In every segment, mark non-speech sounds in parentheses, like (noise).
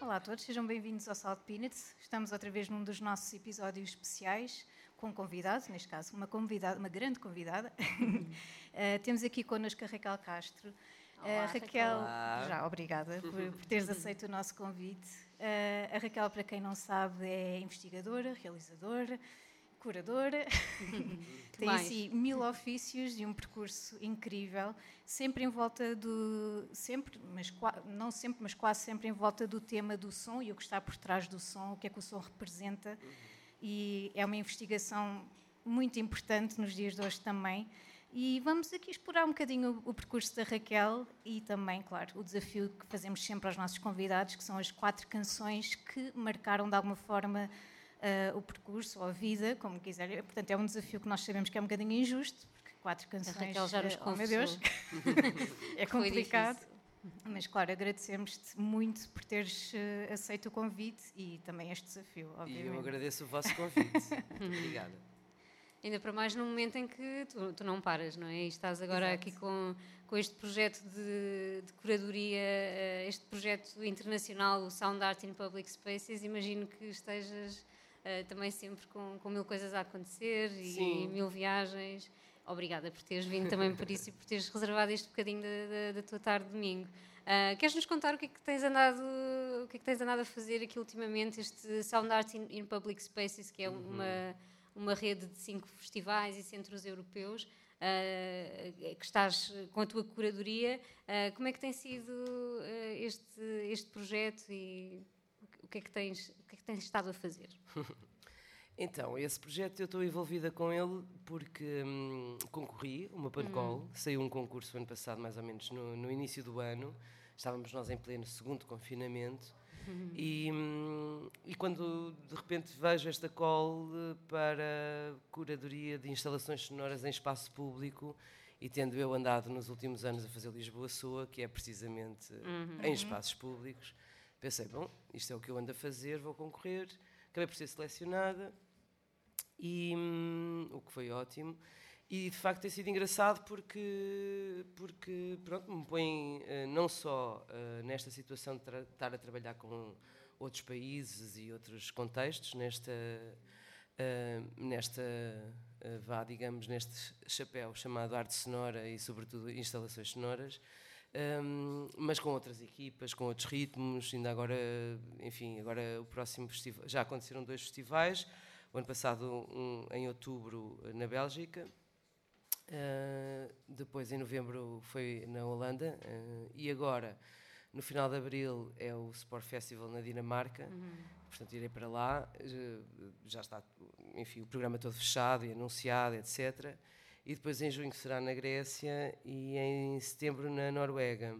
Olá a todos, sejam bem-vindos ao Salt Peanuts. Estamos outra vez num dos nossos episódios especiais com um convidado, neste caso uma convidada, uma grande convidada. uh, (laughs) temos aqui connosco a Raquel Castro. Olá, uh, Raquel, Raquel. já obrigada por, por teres (laughs) aceito o nosso convite. Uh, a Raquel, para quem não sabe, é investigadora, realizadora, curadora. (laughs) Tem mais? assim mil ofícios e um percurso incrível, sempre em volta do sempre, mas não sempre, mas quase sempre em volta do tema do som e o que está por trás do som, o que é que o som representa. E é uma investigação muito importante nos dias de hoje também. E vamos aqui explorar um bocadinho o, o percurso da Raquel e também, claro, o desafio que fazemos sempre aos nossos convidados, que são as quatro canções que marcaram de alguma forma ah, o percurso ou a vida, como quiserem. Portanto, é um desafio que nós sabemos que é um bocadinho injusto, porque quatro canções. Raquel já nos ah, oh meu Deus, (laughs) é complicado. Mas, claro, agradecemos-te muito por teres eh, aceito o convite e também este desafio, E obviamente. eu agradeço o vosso convite. (laughs) Obrigada. Ainda para mais num momento em que tu, tu não paras, não é? E estás agora Exato. aqui com, com este projeto de, de curadoria, eh, este projeto internacional, o Sound Art in Public Spaces. Imagino que estejas eh, também sempre com, com mil coisas a acontecer e Sim. mil viagens. Obrigada por teres vindo também por isso e por teres reservado este bocadinho da, da- da tua tarde de domingo. Ah, queres nos contar o que é que tens andado, o que é que tens andado a fazer aqui ultimamente, este Sound Art in, in Public Spaces, que é uma, uma rede de cinco festivais e centros europeus, ah, que estás com a tua curadoria. Ah, como é que tem sido este, este projeto e que é que tens, o que é que tens estado a fazer? (laughs) Então, esse projeto eu estou envolvida com ele porque hum, concorri, uma Pancol, saiu um concurso ano passado, mais ou menos no, no início do ano. Estávamos nós em pleno segundo confinamento. E, hum, e quando de repente vejo esta call eh, para curadoria de instalações sonoras em espaço público, e tendo eu andado nos últimos anos a fazer Lisboa Soa, que é precisamente em espaços públicos, pensei: bom, isto é o que eu ando a fazer, vou concorrer. Acabei por ser selecionada, e, hum, o que foi ótimo. E de facto tem sido engraçado porque, porque pronto, me põe eh, não só eh, nesta situação de estar a trabalhar com outros países e outros contextos, nesta, eh, nesta vá, digamos, neste chapéu chamado arte sonora e, sobretudo, instalações sonoras, um, mas com outras equipas, com outros ritmos. Ainda agora, enfim, agora o próximo festival. Já aconteceram dois festivais. O ano passado, um, em outubro, na Bélgica. Uh, depois, em novembro, foi na Holanda. uh, e agora, no final de abril, é o Sport Festival na Dinamarca. Portanto, irei para lá. Uh, Já está, enfim, o programa todo fechado e anunciado, etc. E depois, em junho, será na Grécia e em setembro, na Noruega.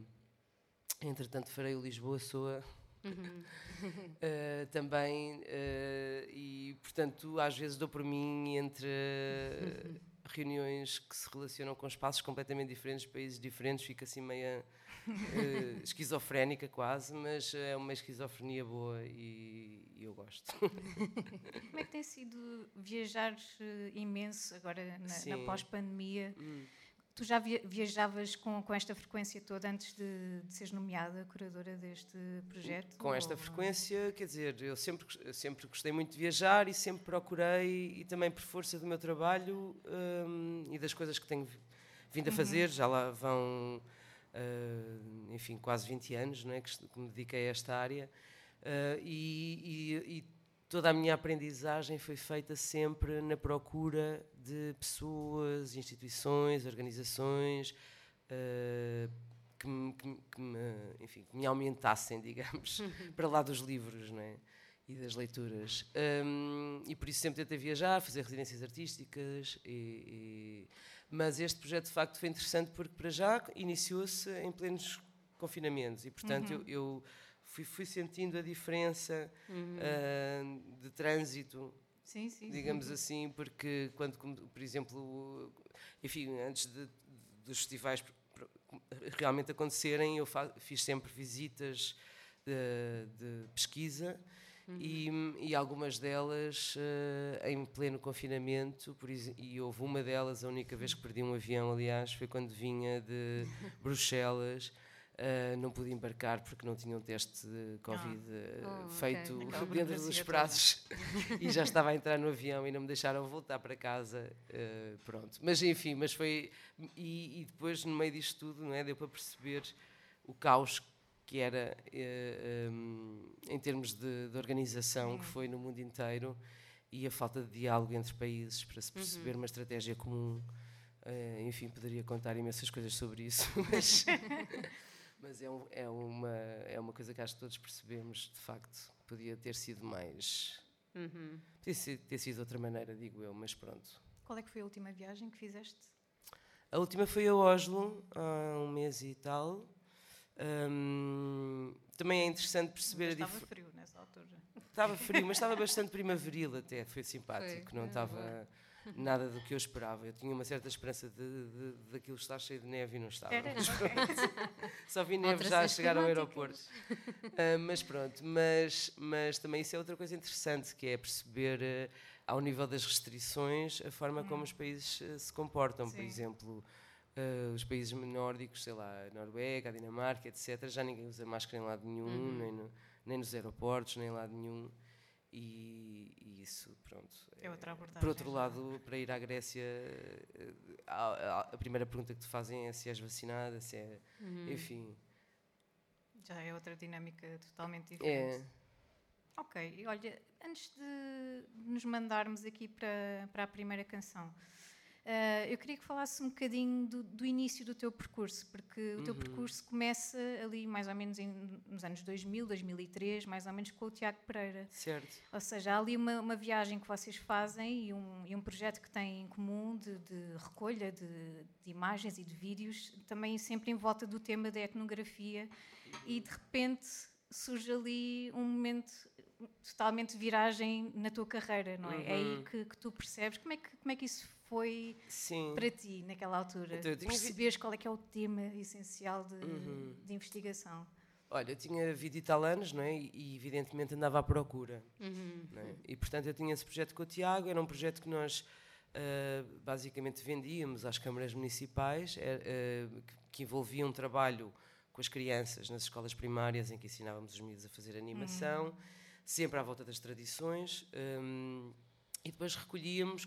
Entretanto, farei o Lisboa-Soa. Uh, (laughs) também uh, e portanto às vezes dou por mim entre uh, (laughs) reuniões que se relacionam com espaços completamente diferentes, países diferentes, fica assim meia uh, (laughs) esquizofrénica quase, mas é uma esquizofrenia boa e, e eu gosto. (laughs) Como é que tem sido viajar eh, imenso agora na, na pós-pandemia? Tu já via- viajavas com, com esta frequência toda antes de, de seres nomeada curadora deste projeto? Com esta Ou- frequência, quer dizer, eu sempre, eu sempre gostei muito de viajar e sempre procurei, e também por força do meu trabalho hum, e das coisas que tenho vi- vindo a fazer, já lá vão, ah, enfim, quase 20 anos não é, que me dediquei a esta área, ah, e, e- e toda a minha aprendizagem foi feita sempre na procura de pessoas, instituições, organizações. ah, que me, que me- enfim, que me aumentassem, (laughs) digamos, para lá dos livros não é? e das leituras. Hum, e por isso sempre tentei viajar, fazer residências artísticas. E, Mas este projeto de facto foi interessante porque para já iniciou-se em plenos confinamentos e portanto eu, eu fui, fui sentindo a diferença ah, de trânsito Sim, sim. sim. digamos assim, porque quando, por exemplo, enfim, antes de- dos festivais realmente acontecerem, eu fa- fiz sempre visitas de, de pesquisa e, e algumas delas eh, em pleno confinamento, por e houve uma delas, a única vez que perdi um avião, aliás, foi quando vinha de (laughs) Bruxelas. Uh, não pude embarcar porque não tinha um teste de Covid oh, feito okay. dentro dos prazos (laughs) e já estava a entrar no avião e não me deixaram voltar para casa. Uh, pronto. Mas enfim, mas foi. E, e, depois, no meio disto tudo, não é, deu para perceber o caos que era uh, um, em termos de, de organização, que foi no mundo inteiro, e a falta de diálogo entre países para se perceber uhum. uma estratégia comum. enfim, poderia contar imensas coisas sobre isso, (laughs) mas. (laughs) Mas é, um, é, uma, é uma coisa que acho que todos percebemos, de facto. Podia ter sido mais. Uhum. Podia ter sido de outra maneira, digo eu, mas pronto. Qual é que foi a última viagem que fizeste? A última foi a Oslo, há um mês e tal. Um, também é interessante perceber mas a Estava frio nessa altura. Estava frio, mas estava (laughs) bastante primaveril até, foi simpático. Foi, não estava nada do que eu esperava. Eu tinha uma certa esperança de, de, de aquilo estar cheio de neve e não estava. Era, (laughs) Só vi neve já a chegar ao aeroporto. Uh, mas pronto, mas, mas também isso é outra coisa interessante, que é perceber, uh, ao nível das restrições, a forma hum. como os países uh, se comportam. Sim. Por exemplo, os países nórdicos, sei lá, a Noruega, a Dinamarca, etc., já ninguém usa máscara em lado nenhum, uhum. nem, no, nem nos aeroportos, nem em lado nenhum. E, e, isso, pronto. É outra abordagem. Por outro lado, para ir à Grécia, a, a, primeira pergunta que te fazem é se és vacinada, se é. Uhum. Enfim. Já é outra dinâmica totalmente diferente. É. Ok, e olha, antes de nos mandarmos aqui para, para a primeira canção, eu queria que falasse um bocadinho do, do, início do teu percurso, porque o teu uhum. percurso começa ali mais ou menos em, nos anos 2000, 2003, mais ou menos com o Tiago Pereira. Certo. Ou seja, há ali uma, uma viagem que vocês fazem e um, e um projeto que têm em comum de, de recolha de, de, imagens e de vídeos, também sempre em volta do tema da etnografia, e de repente surge ali um momento totalmente de viragem na tua carreira, não é? Uhum. É aí uhum. que, que, tu percebes. Como é que, como é que isso foi Sim. para ti naquela altura? Então, Perceberes qual é que é o tema essencial de, uhum. de investigação? Olha, eu tinha 20 e tal anos, não é? E evidentemente andava à procura. Uhum. É? E portanto eu tinha esse projeto com o Tiago, era um projeto que nós uh, basicamente vendíamos às câmaras municipais, uh, que envolvia um trabalho com as crianças nas escolas primárias em que ensinávamos os miúdos a fazer animação, uhum. sempre à volta das tradições. Um, e depois recolhíamos,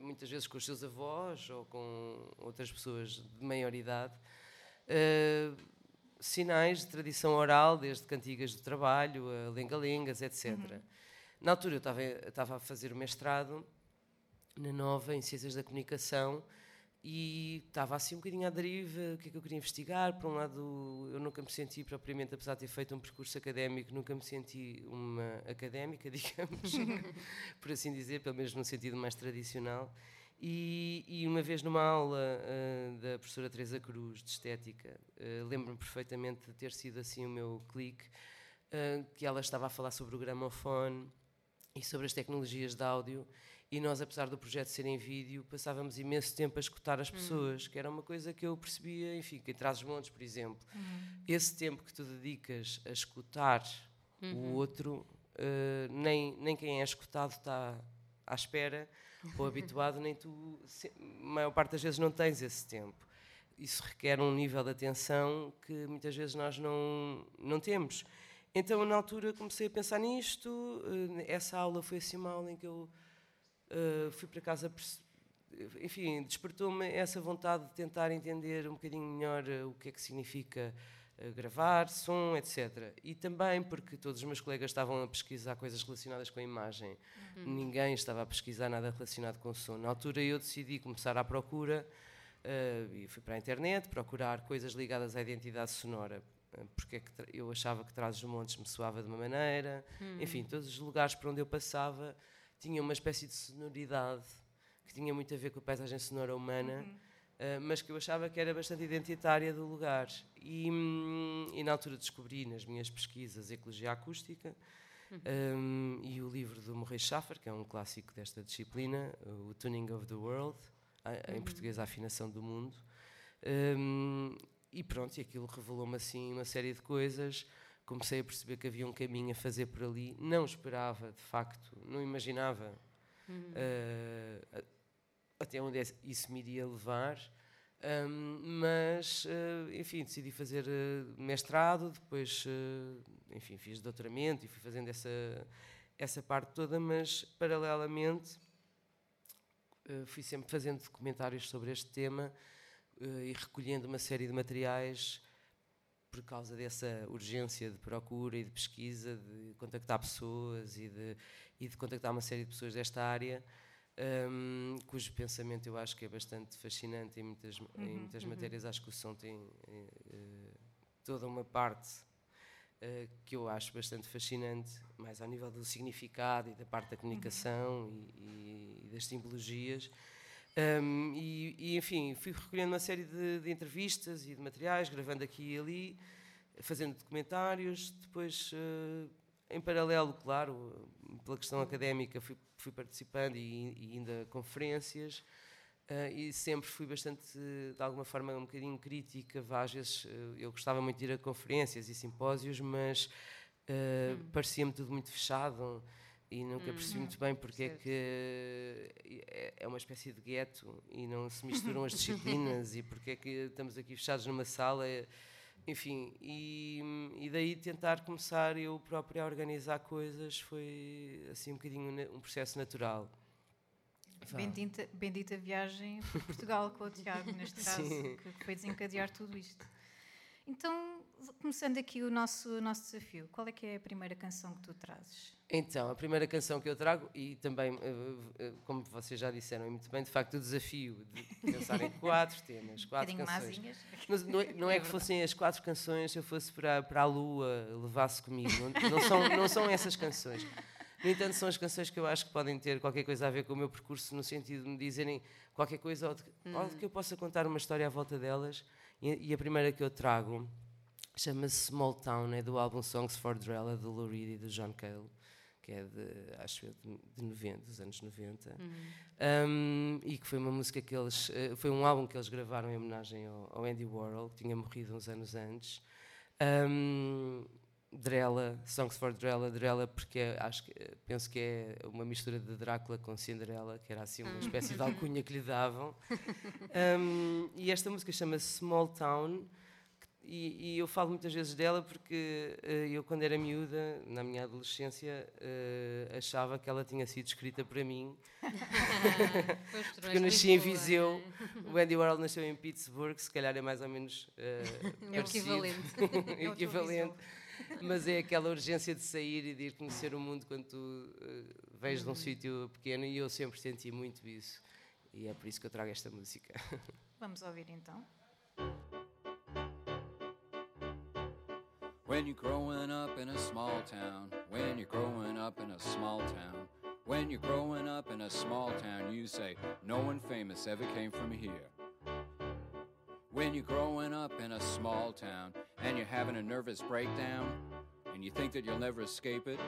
muitas vezes com os seus avós ou com outras pessoas de maior idade, uh, sinais de tradição oral, desde cantigas do trabalho, a lenga-lengas, etc. Uhum. Na altura eu estava, estava a fazer o mestrado na Nova em Ciências da Comunicação e estava assim um bocadinho à deriva, o que é que eu queria investigar. Por um lado, eu nunca me senti propriamente, apesar de ter feito um percurso académico, nunca me senti uma académica, (laughs) digamos, por assim dizer, pelo menos num sentido mais tradicional. E, e uma vez numa aula uh, da professora Teresa Cruz, de Estética, uh, lembro-me perfeitamente de ter sido assim o meu clique, uh, que ela estava a falar sobre o gramofone e sobre as tecnologias de áudio e nós, apesar do projeto ser em vídeo, passávamos imenso tempo a escutar as uhum. pessoas, uhum. que era uma coisa que eu percebia, enfim, que em Trás-os-Montes, por exemplo, uhum. esse tempo que tu dedicas a escutar uhum. o outro, uh, nem, nem quem é escutado está à espera (laughs) ou habituado, nem tu, a maior parte das vezes, não tens esse tempo. Isso requer um nível de atenção que muitas vezes nós não, não temos. Então, na altura, comecei a pensar nisto. Uh, essa aula foi assim uma aula em que eu uh, fui para casa, enfim, despertou-me essa vontade de tentar entender um bocadinho melhor uh, o que é que significa uh, gravar, som, etc. E também porque todos os meus colegas estavam a pesquisar coisas relacionadas com a imagem, uhum. ninguém estava a pesquisar nada relacionado com o som. Na altura eu decidi começar à procura e fui para a internet procurar coisas ligadas à identidade sonora porque é que eu achava que Traz os Montes me soava de uma maneira, uhum. enfim, todos os lugares por onde eu passava tinha uma espécie de sonoridade que tinha muito a ver com a paisagem sonora humana, uhum. uh, mas que eu achava que era bastante identitária do lugar. E, hum, e na altura descobri nas minhas pesquisas Ecologia Acústica uhum. um, e o livro do Morris Schaffer, que é um clássico desta disciplina, o Tuning of the World, em uhum. português A Afinação do Mundo. Um, e pronto, e aquilo revelou-me assim uma série de coisas comecei a perceber que havia um caminho a fazer por ali. Não esperava, de facto, não imaginava uhum. uh, até onde é isso me iria levar. Um, mas, uh, enfim, decidi fazer uh, mestrado, depois, enfim, fiz doutoramento e fui fazendo essa, essa parte toda, mas, paralelamente, fui sempre fazendo documentários sobre este tema e recolhendo uma série de materiais por causa dessa urgência de procura e de pesquisa, de contactar pessoas e de, e de contactar uma série de pessoas desta área um, cujo pensamento eu acho que é bastante fascinante em muitas, uhum, em muitas uhum. matérias. Acho que o som tem uh, toda uma parte uh, que eu acho bastante fascinante, mais ao nível do significado e da parte da comunicação uhum. e, e, das simbologias. Um, e, e, enfim, fui recolhendo uma série de, de, entrevistas e de materiais, gravando aqui e ali, fazendo documentários. Depois, uh, em paralelo, claro, pela questão académica, fui fui participando e, e indo a conferências uh, e sempre fui bastante, de alguma forma, um bocadinho crítica. Às vezes uh, eu gostava muito de ir a conferências e simpósios, mas uh, hum. parecia-me tudo muito fechado e nunca hum. percebi muito bem porque é que é, é uma espécie de gueto e não se misturam as disciplinas (laughs) e porque é que estamos aqui fechados numa sala. Enfim, e, e, daí tentar começar eu próprio a organizar coisas foi assim um bocadinho um processo natural. Bendita, bendita viagem por Portugal com o Tiago, neste (laughs) caso, Sim. que foi desencadear tudo isto. Então, começando aqui o nosso, nosso desafio, qual é que é a primeira canção que tu trazes? Então, a primeira canção que eu trago, e também, eh, eh, como vocês já disseram, muito bem, de facto, o desafio de pensar em quatro (laughs) temas, quatro canções. Não, é, não é, que fossem as quatro canções, se eu fosse para, para a lua, levasse comigo. Não, não, são, não são essas canções. No entanto, são as canções que eu acho que podem ter qualquer coisa a ver com o meu percurso, no sentido de me dizerem qualquer coisa, ou de, ou de que eu possa contar uma história à volta delas e, a primeira que eu trago chama-se Small Town, é do álbum Songs for Drella, do Lou Reed e do John Cale, que é de, acho eu, de, de 90, dos anos 90. Uhum. Um, e que foi uma música que eles. Uh, foi um álbum que eles gravaram em homenagem ao, ao Andy Warhol, que tinha morrido uns anos antes. Um, Drella, Songs for Drella, Drella porque é, acho que, penso que é uma mistura de Drácula com Cinderela, que era assim uma hum. espécie de (laughs) alcunha que lhe davam. Um, e esta música chama-se Small Town, e, e, eu falo muitas vezes dela porque uh, eu, quando era miúda, na minha adolescência, uh, achava que ela tinha sido escrita para mim. (laughs) porque eu nasci em Viseu, o Andy Warhol nasceu em Pittsburgh, se calhar é mais ou menos. (laughs) Uh, é o equivalente. É equivalente mas é aquela urgência de sair e de ir conhecer o mundo quando tu uh, vens de um uhum. sítio pequeno e eu sempre senti muito isso. E é por isso que eu trago esta música. (laughs) Vamos ouvir então. When you're growing up in a small town, when you're growing up in a small town, when you're growing up in a small town, you say, No one famous ever came from here. When you're growing up in a small town, and you're having a nervous breakdown and you think that you'll never escape it,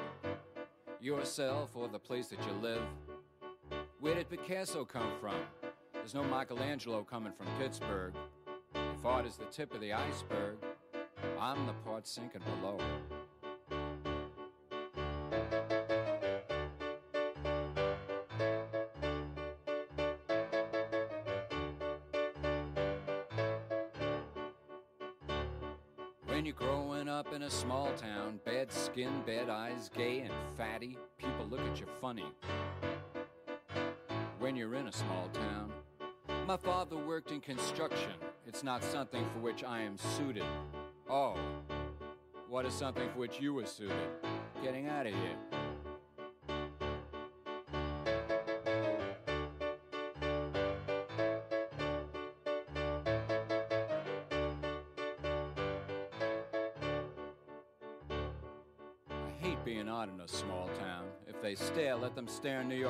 yourself or the place that you live, where did Picasso come from? There's no Michelangelo coming from Pittsburgh. If art is the tip of the iceberg, I'm the part sinking below. Skin, bad eyes, gay and fatty, people look at you funny. When you're in a small town, my father worked in construction. It's not something for which I am suited. Oh, what is something for which you were suited? Getting out of here.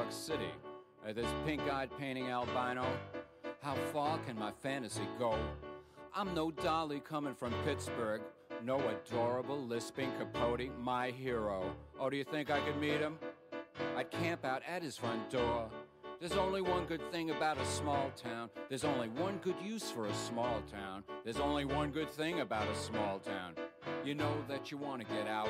York City. At this pink eyed painting albino, how far can my fantasy go? I'm no dolly coming from Pittsburgh, no adorable lisping capote, my hero. Oh, do you think I could meet him? I'd camp out at his front door. There's only one good thing about a small town. There's only one good use for a small town. There's only one good thing about a small town. You know that you want to get out.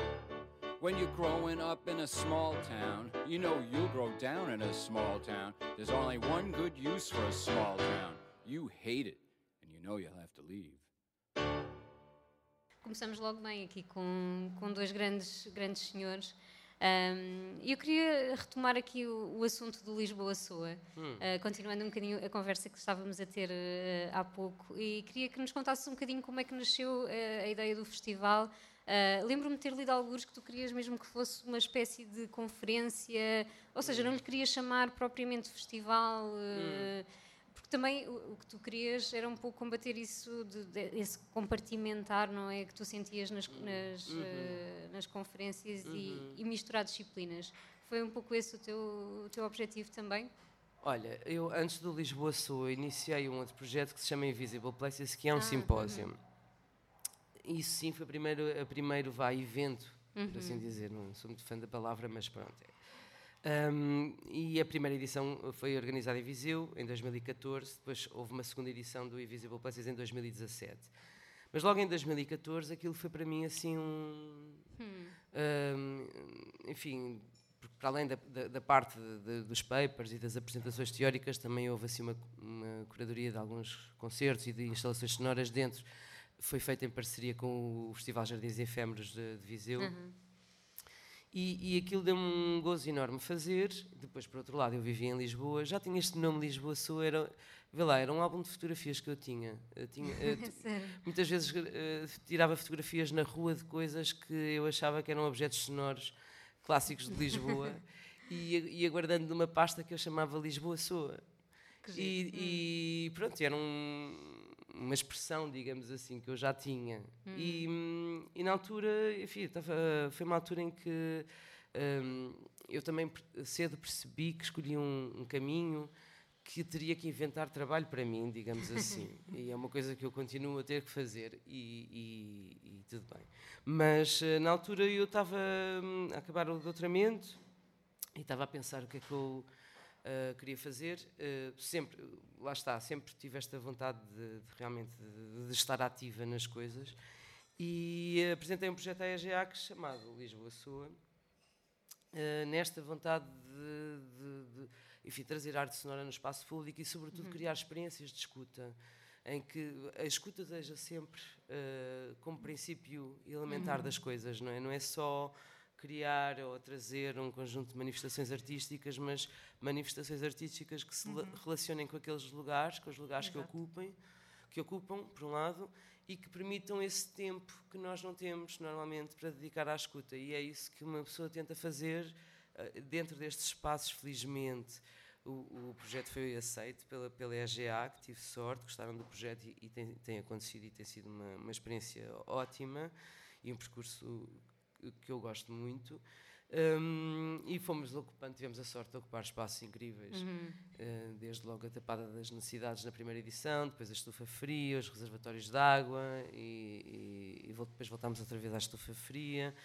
When you're growing up in a small town, you know you'll grow down in a small town. There's only one good use for a small town. You hate it, and know you'll have to leave. Começamos logo bem aqui com, com dois grandes, grandes senhores. Um, eu queria retomar aqui o, o assunto do Lisboa-Soa, hum. uh, continuando um bocadinho a conversa que estávamos a ter uh, há pouco, e queria que nos contasses um bocadinho como é que nasceu uh, a ideia do festival. Lembro-me de ter lido alguns que tu querias mesmo que fosse uma espécie de conferência, ou seja, não lhe querias chamar propriamente festival. Hum porque também o, o, que tu querias era um pouco combater isso, de, de, esse compartimentar, não é? Que tu sentias nas, nas, uhum. uh, nas conferências uhum. e, e, misturar disciplinas. Foi um pouco esse o teu, o teu objetivo também? Olha, eu antes do Lisboa Sul iniciei um outro projeto que se chama Invisible Places, que é um ah, simpósio. Uhum. Isso sim foi o primeiro, a primeiro vai evento, por assim uhum. dizer. Não sou muito fã da palavra, mas pronto. É um, e a primeira edição foi organizada em Viseu em 2014, depois houve uma segunda edição do Invisible Places em 2017. Mas logo em 2014 aquilo foi para mim assim um. Hum. um enfim, para além da, da, da parte de, de, dos papers e das apresentações teóricas, também houve assim uma, uma, curadoria de alguns concertos e de instalações sonoras dentro. Foi feita em parceria com o Festival Jardins Efêmeros de, de Viseu. Uhum e, e aquilo deu-me um gozo enorme fazer. Depois, por outro lado, eu vivia em Lisboa, já tinha este nome Lisboa Sul, era, vê lá, era um álbum de fotografias que eu tinha. Eu tinha eu, (laughs) muitas vezes uh, tirava fotografias na rua de coisas que eu achava que eram objetos sonoros clássicos de Lisboa (laughs) e ia guardando numa pasta que eu chamava Lisboa Soa. E, e, pronto, era um, uma expressão, digamos assim, que eu já tinha. Hum. E, e, na altura, enfim, tava, foi uma altura em que um, eu também cedo percebi que escolhi um, um, caminho que teria que inventar trabalho para mim, digamos assim. (laughs) e é uma coisa que eu continuo a ter que fazer e, e, e tudo bem. Mas eh, na altura eu estava hum, a acabar o doutoramento e estava a pensar o que é que eu uh, queria fazer. Uh, sempre, lá está, sempre tive esta vontade de, de realmente de, de, estar ativa nas coisas. E apresentei um projeto à EGAC chamado Lisboa Sua, nesta vontade de, enfim, trazer arte sonora no espaço público e, sobretudo, uhum. criar experiências de escuta em que a escuta seja sempre uh, como princípio elementar uhum. das coisas, não é? Não é só criar ou trazer um conjunto de manifestações artísticas, mas manifestações artísticas que se uhum. relacionem com aqueles lugares, com os lugares Exato. que ocupem, que ocupam, por um lado, e que permitam esse tempo que nós não temos normalmente para dedicar à escuta. E é isso que uma pessoa tenta fazer uh, dentro destes espaços, felizmente. O, o, projeto foi aceito pela, pela EGA, que tive sorte, gostaram do projeto e, e tem, tem, acontecido e tem sido uma, uma experiência ótima e um percurso que eu gosto muito. Um, e fomos ocupando, tivemos a sorte de ocupar espaços incríveis, uhum. uh, desde logo a tapada das necessidades na primeira edição, depois a estufa fria, os reservatórios de água, e, e, e depois voltámos outra vez à estufa fria,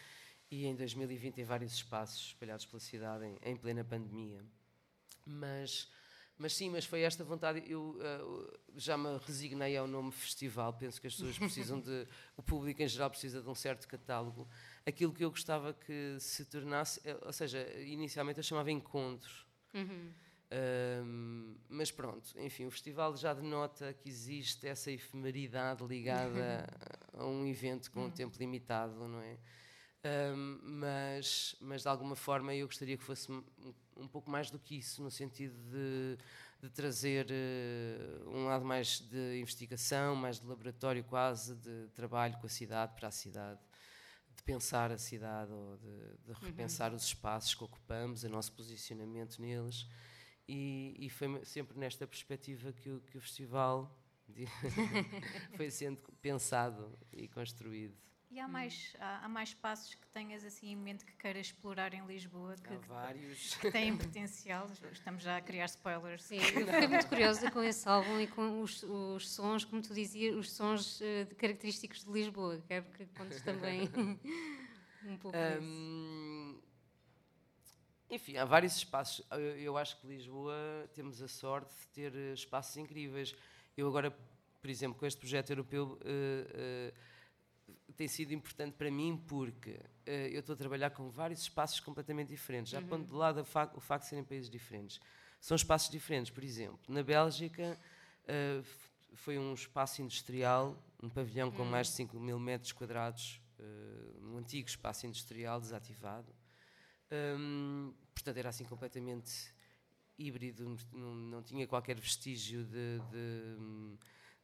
e em 2020 em vários espaços espalhados pela cidade, em, em plena pandemia. Mas, mas sim, mas foi esta vontade. Eu uh, já me resignei ao nome festival. Penso que as pessoas precisam de. (laughs) O público em geral precisa de um certo catálogo aquilo que eu gostava que se tornasse, eh, ou seja, inicialmente eu chamava encontros. Uhum. Um, mas pronto, enfim, o festival já denota que existe essa efemeridade ligada (laughs) a um evento com um uhum. tempo limitado, não é? Um, mas, mas de alguma forma eu gostaria que fosse um, pouco mais do que isso, no sentido de, de trazer uh, um lado mais de investigação, mais de laboratório quase, de trabalho com a cidade, para a cidade de pensar a cidade ou de, de uhum. repensar uhum. os espaços que ocupamos, o nosso posicionamento neles. E, e foi sempre nesta perspectiva que o, que o festival (laughs) foi sendo pensado e construído. E há mais, há, há, mais espaços que tenhas assim em mente que queiras explorar em Lisboa? Que, há vários. Que têm potencial. Estamos já a criar spoilers. Sim, eu fiquei muito curiosa com esse álbum e com os, os sons, como tu dizias, os sons uh, característicos de Lisboa. Quero que contes também (laughs) um pouco um, Enfim, há vários espaços. Eu, eu acho que Lisboa temos a sorte de ter eh, espaços incríveis. Eu agora, por exemplo, com este projeto europeu... Uh, uh, tem sido importante para mim porque uh, eu estou a trabalhar com vários espaços completamente diferentes. Já uhum. pondo de lado o facto, o facto de serem países diferentes. São espaços diferentes, por exemplo, na Bélgica uh, foi um espaço industrial, um pavilhão com mais de 5 mil metros quadrados, uh, um antigo espaço industrial desativado. Um, portanto, era assim completamente híbrido, não, não tinha qualquer vestígio de, de,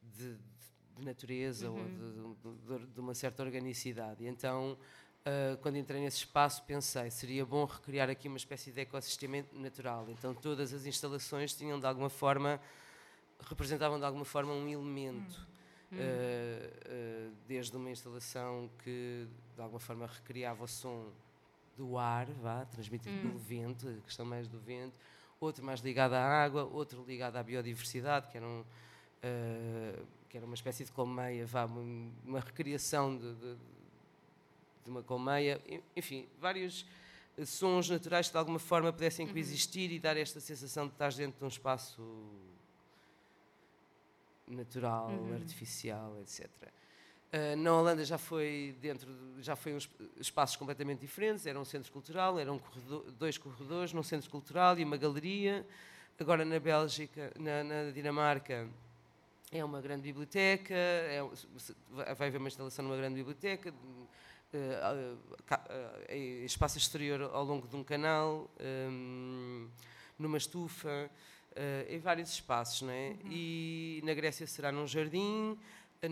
de, de natureza uhum. ou de, de, uma certa organicidade. E então, uh, quando entrei nesse espaço, pensei seria bom recriar aqui uma espécie de ecossistema natural. Então, todas as instalações tinham de alguma forma representavam de alguma forma um elemento. Uh, uh, desde uma instalação que de alguma forma recriava o som do ar, vá, transmitido hum. pelo vento, a questão mais do vento, outro mais ligado à água, outro ligado à biodiversidade, que era, um, uh, que era uma espécie de colmeia, vá, uma, uma recriação de, de, de, uma colmeia, enfim, vários sons naturais que de alguma forma pudessem uhum. coexistir e dar esta sensação de estar dentro de um espaço natural, uhum. artificial, etc. Uh, na Holanda já foi dentro, já foi uns espaços completamente diferentes. Era um centro cultural, eram corredor, dois corredores num centro cultural e uma galeria. Agora na Bélgica, na, na Dinamarca, é uma grande biblioteca. É, vai haver uma instalação numa grande biblioteca. Uh, uh, espaço exterior ao longo de um canal, um, numa estufa uh, em vários espaços, não é? Uhum. E na Grécia será num jardim, na,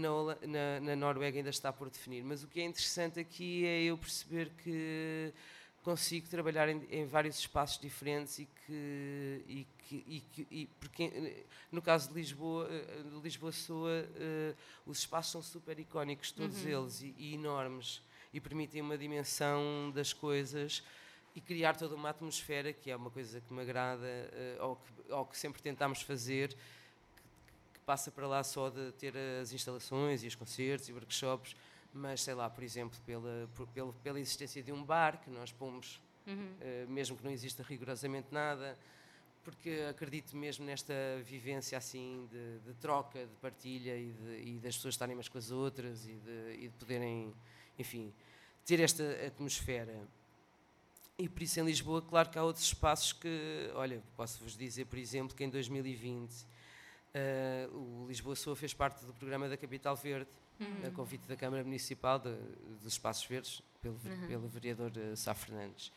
na, na, Noruega ainda está por definir. Mas o que é interessante aqui é eu perceber que consigo trabalhar em, em vários espaços diferentes e que, e que, e que e porque no caso de Lisboa, eh, de Lisboa Soa, uh, os espaços são super icónicos, todos uhum. eles, e, e enormes, e permitem uma dimensão das coisas e criar toda uma atmosfera que é uma coisa que me agrada uh, ou, que, ou que sempre tentámos fazer que, que, passa para lá só de ter as instalações e os concertos e workshops mas sei lá por exemplo pela pela, pela existência de um bar que nós pomos uhum. uh, mesmo que não exista rigorosamente nada porque acredito mesmo nesta vivência assim de, de troca de partilha e, de, e, das pessoas estarem umas com as outras e de, e de poderem enfim ter esta atmosfera e por isso em Lisboa, claro que há outros espaços que, olha, posso-vos dizer, por exemplo, que em 2020 uh, eh, o Lisboa Soa fez parte do programa da Capital Verde, uhum. a convite da Câmara Municipal dos Espaços Verdes, pelo, uhum. pelo vereador uh, Sá Fernandes.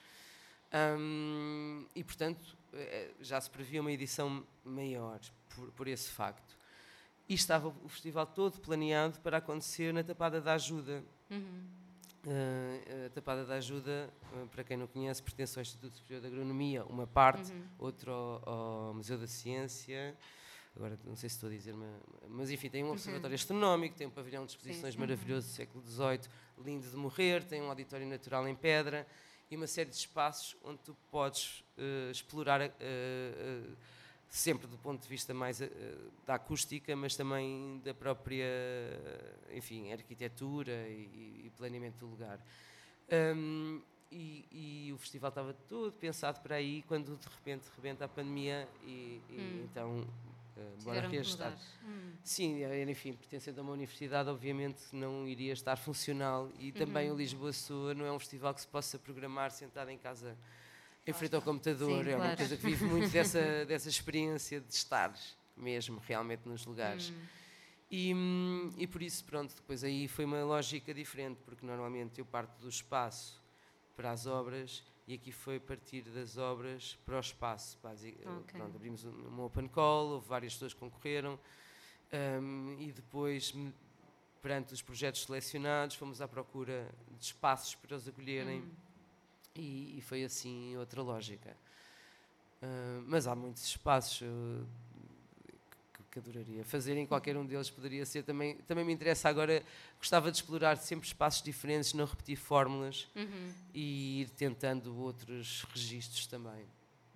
Um, e, portanto, uh, já se previa uma edição maior por, por esse facto. E estava o festival todo planeado para acontecer na Tapada da Ajuda. Uhum Uh, a Tapada da Ajuda, para quem não conhece, pertence ao Instituto Superior de Agronomia, uma parte, uhum. outra ao, ao, Museu da Ciência. Agora, não sei se estou a dizer, mas, mas enfim, tem um uhum. observatório uhum. astronómico, tem um pavilhão de exposições Sim. maravilhoso do século XVIII, lindo de morrer, tem um auditório natural em pedra e uma série de espaços onde tu podes uh, explorar sempre do ponto de vista mais uh, da acústica, mas também da própria, enfim, arquitetura e, e planeamento do lugar. Um, e, e, o festival estava todo pensado para aí quando de repente rebenta a pandemia e, e hum. então uh, bora reajustar. Hum. Sim, enfim, pertencendo a uma universidade, obviamente não iria estar funcional e também uhum. o Lisboa Sul não é um festival que se possa programar sentado em casa em frente ao computador. Sim, é claro. uma coisa que vive muito (laughs) dessa, dessa experiência de estar mesmo realmente nos lugares. Hum. E, e por isso, pronto, depois aí foi uma lógica diferente, porque normalmente eu parto do espaço para as obras e aqui foi partir das obras para o espaço. Okay. Pronto, abrimos um open call, houve várias pessoas que concorreram um, e depois, perante os projetos selecionados, fomos à procura de espaços para os acolherem. Hum e, e foi assim outra lógica. Uh, mas há muitos espaços uh, que, adoraria fazer em qualquer um deles poderia ser também também me interessa agora gostava de explorar sempre espaços diferentes não repetir fórmulas uhum. e ir tentando outros registros também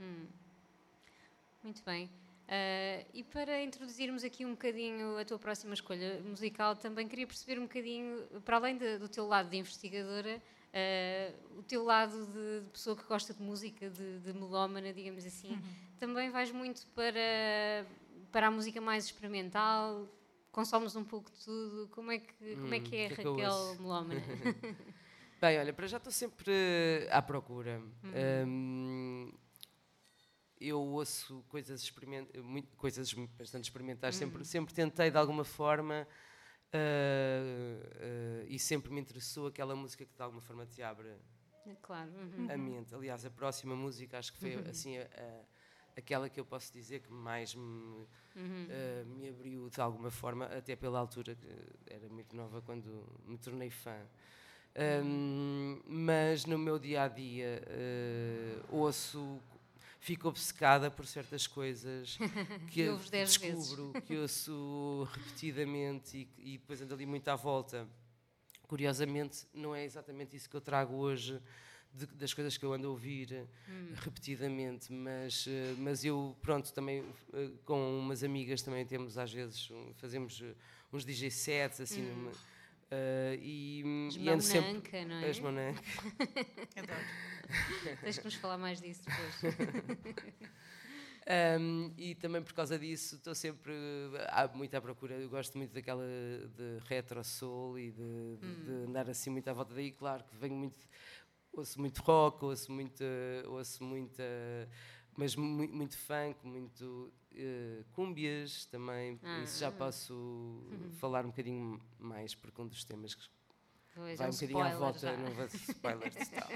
hum. muito bem uh, e para introduzirmos aqui um bocadinho a tua próxima escolha musical também queria perceber um bocadinho para além de, do teu lado de investigadora Uh, o teu lado de, de, pessoa que gosta de música, de, de melómana, digamos assim, uhum. também vais muito para, para a música mais experimental, consomes um pouco de tudo. Como é que, hum, como é, que é que Raquel é melómana? (laughs) Bem, olha, para já estou sempre à procura. Uhum. Um, eu ouço coisas, experiment, muito, coisas bastante experimentais, sempre, sempre tentei de alguma forma uh, uh, e sempre me interessou aquela música que de alguma forma te abre claro. Uhum. a mente. Aliás, a próxima música acho que foi uhum. assim a, a, aquela que eu posso dizer que mais me, uhum. uh, me abriu de alguma forma, até pela altura que era muito nova quando me tornei fã. Um, mas no meu dia a dia uh, ouço, fico obcecada por certas coisas (laughs) que eu descubro, vezes. que ouço repetidamente e, e depois ando ali muito à volta. Curiosamente, não é exatamente isso que eu trago hoje de, das coisas que eu ando a ouvir hum. repetidamente, mas, uh, mas eu, pronto, também uh, com umas amigas também temos às vezes, fazemos uh, uns DJ sets, assim, hum. numa, e, e ando sempre... não é? As Monanca. (laughs) Adoro. Tens que nos falar mais disso depois. (laughs) Um, e também por causa disso estou sempre há muito à procura. Eu gosto muito daquela de retro soul e de, hum. de, andar assim muito à volta daí. Claro que venho muito ouço muito rock, ouço muito, ouço muita, mas muito, muito funk, muito uh, cúmbias também, ah, isso já ah. posso uhum. falar um bocadinho mais, porque um dos temas que pois vai é um, bocadinho à volta, já. não vai ser spoilers tal.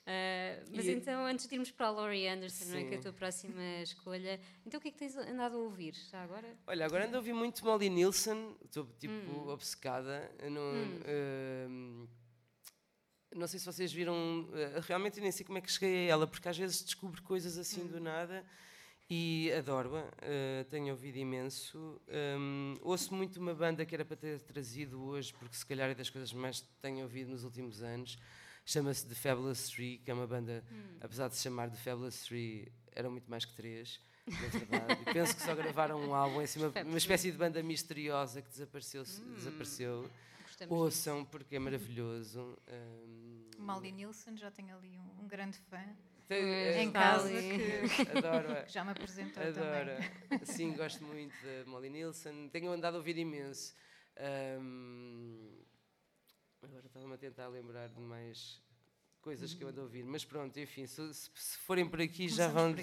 Uh, (laughs) mas e então, antes de irmos para a Laurie Anderson, não é, que é a tua próxima (laughs) escolha, então o que é que tens andado a ouvir já agora? Olha, agora ando a ouvir muito Molly Nielsen, estou tipo hum. obcecada. No, hum. uh, não sei se vocês viram, eh, realmente nem sei como é que cheguei a ela, porque às vezes descubro coisas assim hum. do nada e adoro-a, uh, tenho ouvido imenso. Um, ouço muito uma banda que era para ter trazido hoje, porque se calhar é das coisas mais que tenho ouvido nos últimos anos. Chama-se The Fabulous Three, que é uma banda, hum. apesar de se chamar The Fabulous Three, eram muito mais que três. Verdade. penso que só gravaram um álbum, assim, uma, uma espécie de banda misteriosa que desapareceu. Hum. desapareceu Ouçam, porque é maravilhoso. Um, Molly Nielsen, já tenho ali um, um grande fã. Tem, em é, casa que, adoro, (laughs) que já me apresentou adoro. também. (laughs) Sim, gosto muito de Molly Nielsen. Tenho andado a ouvir imenso. Um, agora estava-me a tentar lembrar de mais coisas que eu ando a ouvir. Mas pronto, enfim, se, se forem por aqui Começamos já vão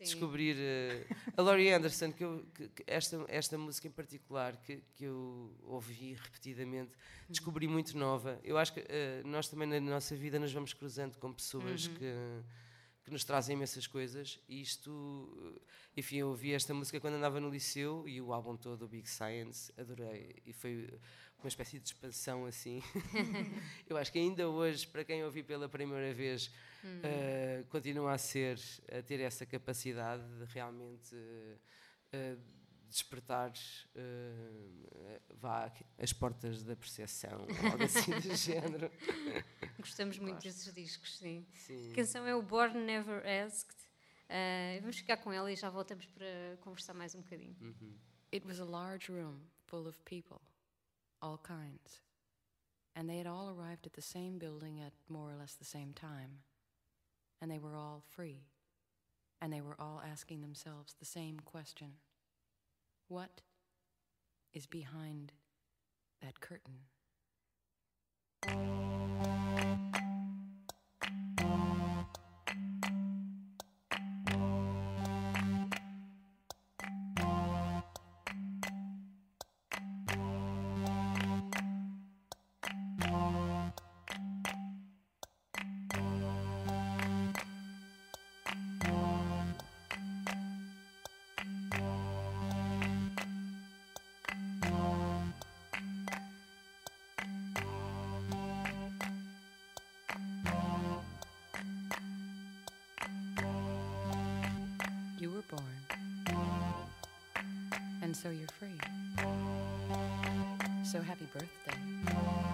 descobrir uh, a Laurie Anderson, que, eu, que, que, esta, esta música em particular que, que eu ouvi repetidamente, descobri muito nova. Eu acho que uh, nós também na nossa vida nos vamos cruzando com pessoas uhum. que, que nos trazem imensas coisas. E isto, enfim, eu ouvi esta música quando andava no liceu e o álbum todo, o Big Science, adorei. E foi uma espécie de expansão assim. (laughs) eu acho que ainda hoje, para quem ouvi pela primeira vez, uhum. uh, continua a ser, a ter essa capacidade de realmente uh, despertar uh, vá as portas da percepção, algo assim do (laughs) género. Gostamos muito desses discos, sim. sim. A canção é o Born Never Asked. vamos ficar com ela e já voltamos para conversar mais um bocadinho. Uhum. It was a large room full of people. All kinds. And they had all arrived at the same building at more or less the same time. And they were all free. And they were all asking themselves the same question What is behind that curtain? So you're free. So happy birthday.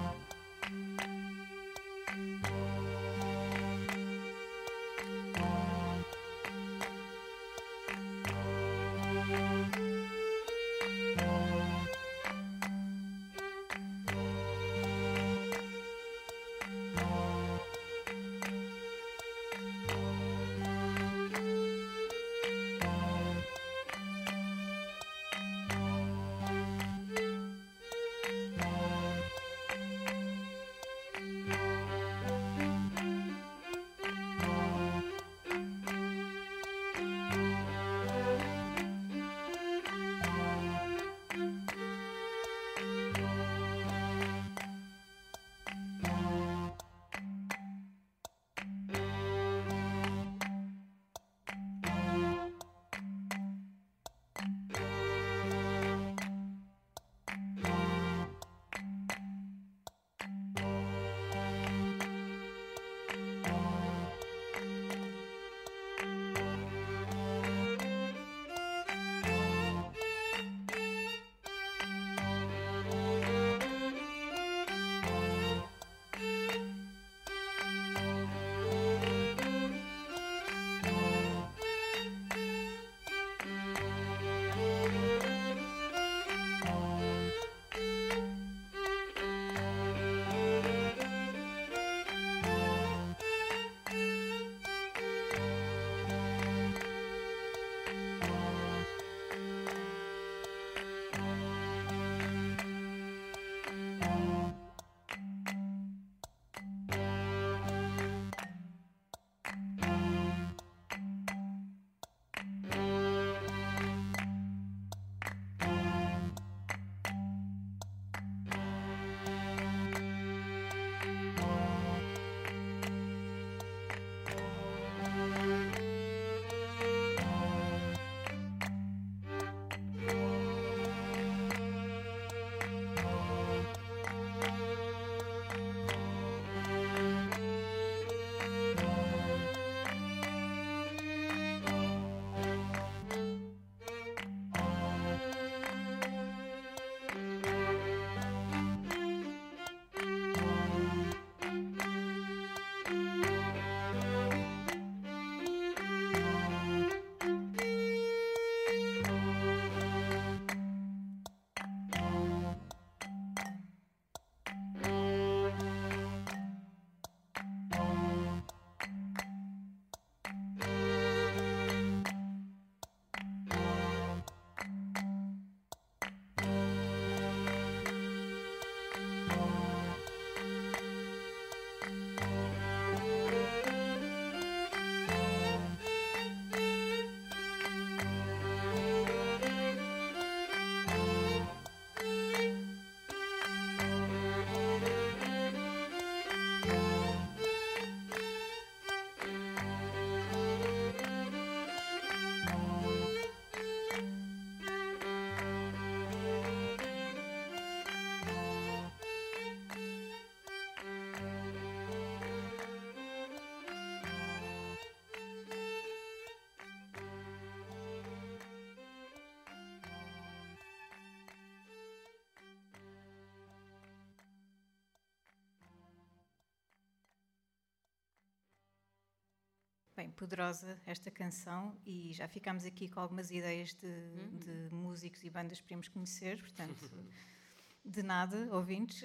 Bem, poderosa esta canção e já ficámos aqui com algumas ideias de, uhum. de músicos e bandas que podemos conhecer, portanto, (laughs) de nada, ouvintes.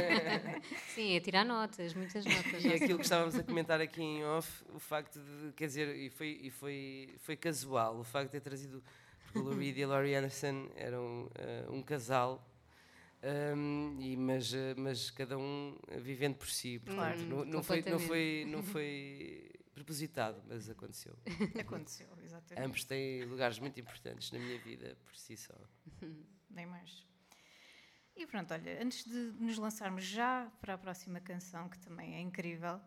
(laughs) Sim, é tirar notas, muitas (laughs) notas. E aquilo que estávamos a comentar aqui em off, o facto de, quer dizer, e foi, e foi, foi casual, o facto de ter trazido, porque o Lou Reed e a Laurie Anderson eram uh, um casal um, e, mas, eh, mas cada um vivendo por si. Portanto, claro, não, não, foi, não, foi, não foi propositado, mas aconteceu. (laughs) Aconteceu, exatamente. Ambos têm lugares muito importantes na minha vida por si só. (laughs) Nem mais. E pronto, olha, antes de nos lançarmos já para a próxima canção, que também é incrível,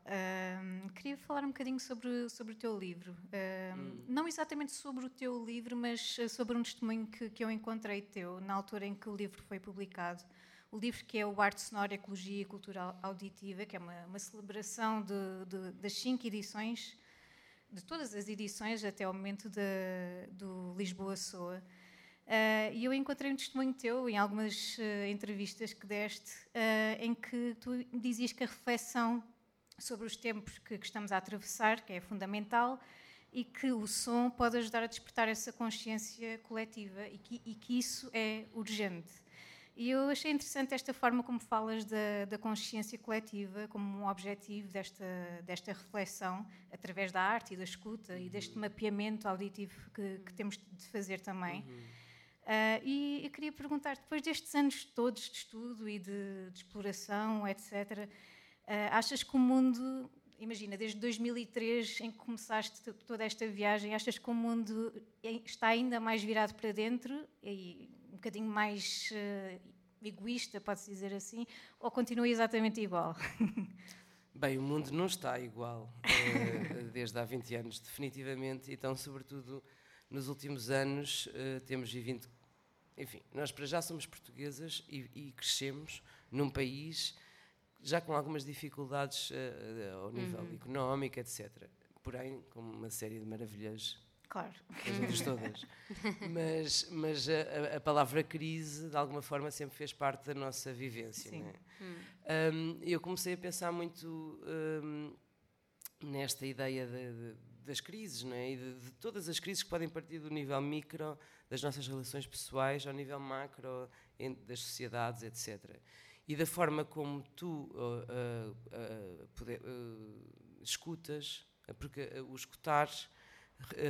um, queria falar um bocadinho sobre, sobre o teu livro. Um, hum. Não exatamente sobre o teu livro, mas sobre um testemunho que, que eu encontrei teu na altura em que o livro foi publicado o livro que é o Arte Sonora, Ecologia e Cultura Auditiva, que é uma, uma celebração de, de, das cinco edições, de todas as edições até ao momento de, do Lisboa Soa. Uh, e eu encontrei um testemunho teu em algumas uh, entrevistas que deste, uh, em que tu dizias que a reflexão sobre os tempos que, que, estamos a atravessar, que é fundamental, e que o som pode ajudar a despertar essa consciência coletiva e que, e que isso é urgente. E eu achei interessante esta forma como falas da, da, consciência coletiva como um objetivo desta, desta reflexão através da arte e da escuta uhum. e deste uhum. mapeamento auditivo que, que, temos de fazer também. Uhum. Uh, e eu queria perguntar, depois destes anos todos de estudo e de, de exploração, etc., uh, ah, achas que o mundo, imagina, desde 2003, em que começaste toda esta viagem, achas que o mundo está ainda mais virado para dentro? E, bocadinho mais uh, egoísta, pode-se dizer assim, ou continua exatamente igual? (laughs) Bem, o mundo não está igual uh, (laughs) desde há 20 anos, definitivamente, então, sobretudo, nos últimos anos uh, temos vivido. Enfim, nós para já somos portuguesas e, e crescemos num país já com algumas dificuldades ao nível uhum. económico, etc. Porém, com uma série de maravilhas Claro. As outras todas. mas mas a, a, palavra crise, de alguma forma, sempre fez parte da nossa vivência. Sim. É? Hum. Um, eu comecei a pensar muito um, nesta ideia de, de, das crises, não é? E de, de, todas as crises que podem partir do nível micro, das nossas relações pessoais, ao nível macro, das sociedades, etc. E da forma como tu uh, uh, uh, poder, escutas, porque o escutar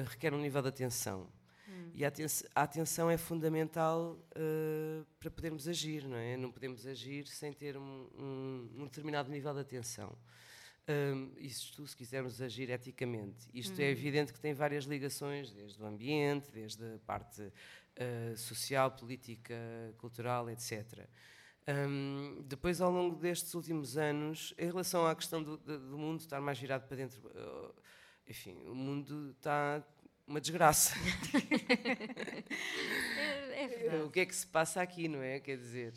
requer um nível de atenção. Hum. E a, aten a, atenção é fundamental uh, para podermos agir, não é? Não podemos agir sem ter um, um, um determinado nível de atenção. Um, isto se quisermos agir eticamente. Isto é hum. é evidente que tem várias ligações, desde o ambiente, desde a parte uh, social, política, cultural, etc. Um, depois, ao longo destes últimos anos, em relação à questão do, do mundo estar mais virado para dentro, uh, enfim, o mundo está uma desgraça. (laughs) é, é o que é que se passa aqui, não é? Quer dizer.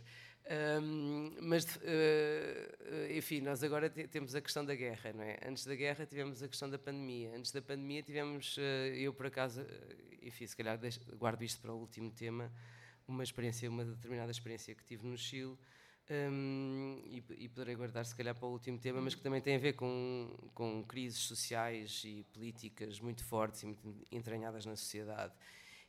Um, mas, uh, enfim, nós agora temos a questão da guerra, não é? Antes da guerra tivemos a questão da pandemia. Antes da pandemia tivemos, uh, eu por acaso, uh, enfim, se calhar deixo, guardo isto para o último tema, uma experiência, uma determinada experiência que tive no Chile, um, e, e, poderei guardar se calhar para o último tema, mas que também tem a ver com, com crises sociais e políticas muito fortes e muito entranhadas na sociedade.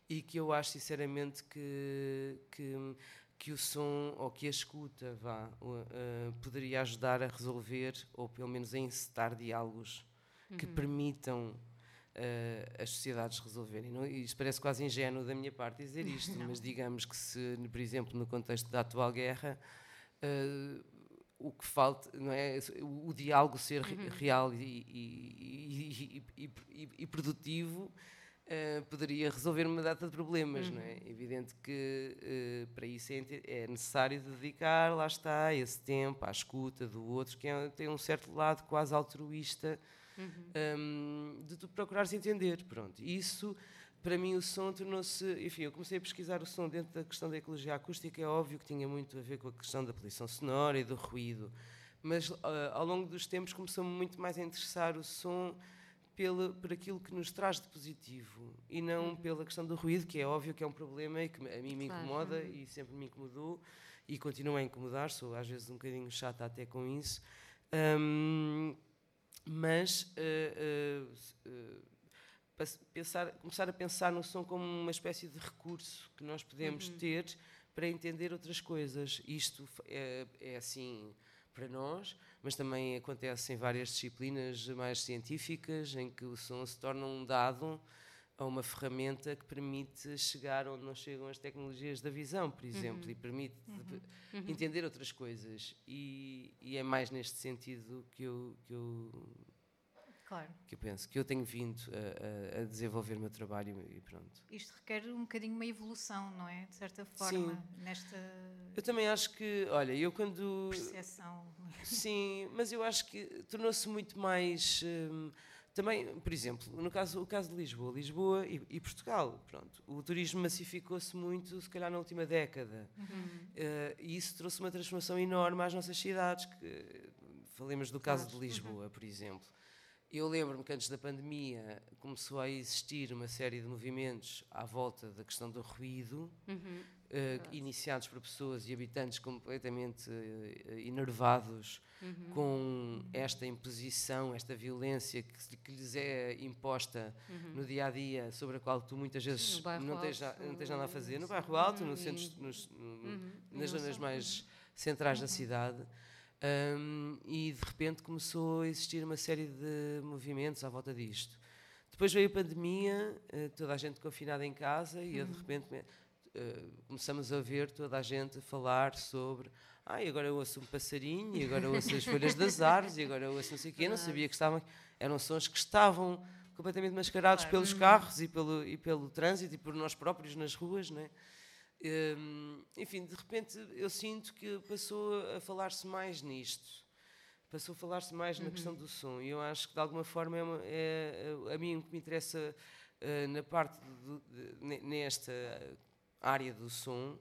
E que eu acho sinceramente que, que, que o som ou que a escuta vá, uh, poderia ajudar a resolver ou pelo menos a encetar diálogos uhum. que permitam uh, as sociedades resolverem. Não, isto parece quase ingênuo da minha parte dizer isto, (laughs) mas digamos que se, por exemplo, no contexto da atual guerra, uh, o que falta, não é? O, o diálogo ser uhum. real e, e, e, e produtivo uh, poderia resolver uma data de problemas, uhum. não é? Uhum. Evidente que uh, para isso é, é, necessário dedicar, lá está, esse tempo à escuta do outro, que é, tem um certo lado quase altruísta uhum. um, de tu procurares entender, pronto. Isso para mim o som tornou-se. Enfim, eu comecei a pesquisar o som dentro da questão da ecologia acústica, é óbvio que tinha muito a ver com a questão da poluição sonora e do ruído, mas uh, ao longo dos tempos começou-me muito mais a interessar o som pela, por aquilo que nos traz de positivo e não uhum. pela questão do ruído, que é óbvio que é um problema e que a mim me incomoda claro. e sempre me incomodou e continua a incomodar, sou às vezes um bocadinho chata até com isso. Um, mas uh, uh, pensar, começar a pensar no som como uma espécie de recurso que nós podemos uhum. ter para entender outras coisas. Isto é, é assim para nós, mas também acontece em várias disciplinas mais científicas, em que o som se torna um dado a uma ferramenta que permite chegar onde não chegam as tecnologias da visão, por exemplo, uhum. e permite uhum. uhum. entender outras coisas. E, e, é mais neste sentido que eu, que eu Claro. Que eu penso que eu tenho vindo a, a, desenvolver o meu trabalho e pronto. Isto requer um bocadinho uma evolução, não é? De certa forma, sim. nesta. Eu também acho que, olha, eu quando. Percepção. (laughs) Sim, mas eu acho que tornou-se muito mais. Hum, também, por exemplo, no caso, o caso de Lisboa, Lisboa e, e Portugal, pronto, o turismo massificou-se muito, se calhar na última década, uhum. uh, e isso trouxe uma transformação enorme às nossas cidades. Que, falemos do caso de Lisboa, por exemplo. Eu lembro-me que antes da pandemia começou a existir uma série de movimentos à volta da questão do ruído, uhum. uh, iniciados por pessoas e habitantes completamente uh, enervados uhum. com esta imposição, esta violência que, que lhes é imposta uhum. no dia a dia, sobre a qual tu muitas vezes não tens, alto, não tens nada a fazer, no bairro alto, no centro, nos, no, uhum. nas zonas mais centrais da uhum. cidade. Um, e de repente começou a existir uma série de movimentos à volta disto. Depois veio a pandemia, uh, toda a gente confinada em casa, e uhum. de repente uh, começamos a ver toda a gente falar sobre. Ah, e agora eu ouço um passarinho, e agora eu ouço as folhas das (laughs) árvores, e agora eu ouço não sei o quê. Não sabia que estavam. Eram sons que estavam completamente mascarados claro. pelos carros e pelo, e pelo trânsito e por nós próprios nas ruas, não é? Um, enfim, de repente eu sinto que passou a falar-se mais nisto, passou a falar-se mais uhum. na questão do som, e eu acho que de alguma forma é, uma, é a mim o que me interessa uh, na parte, de, de, nesta área do som,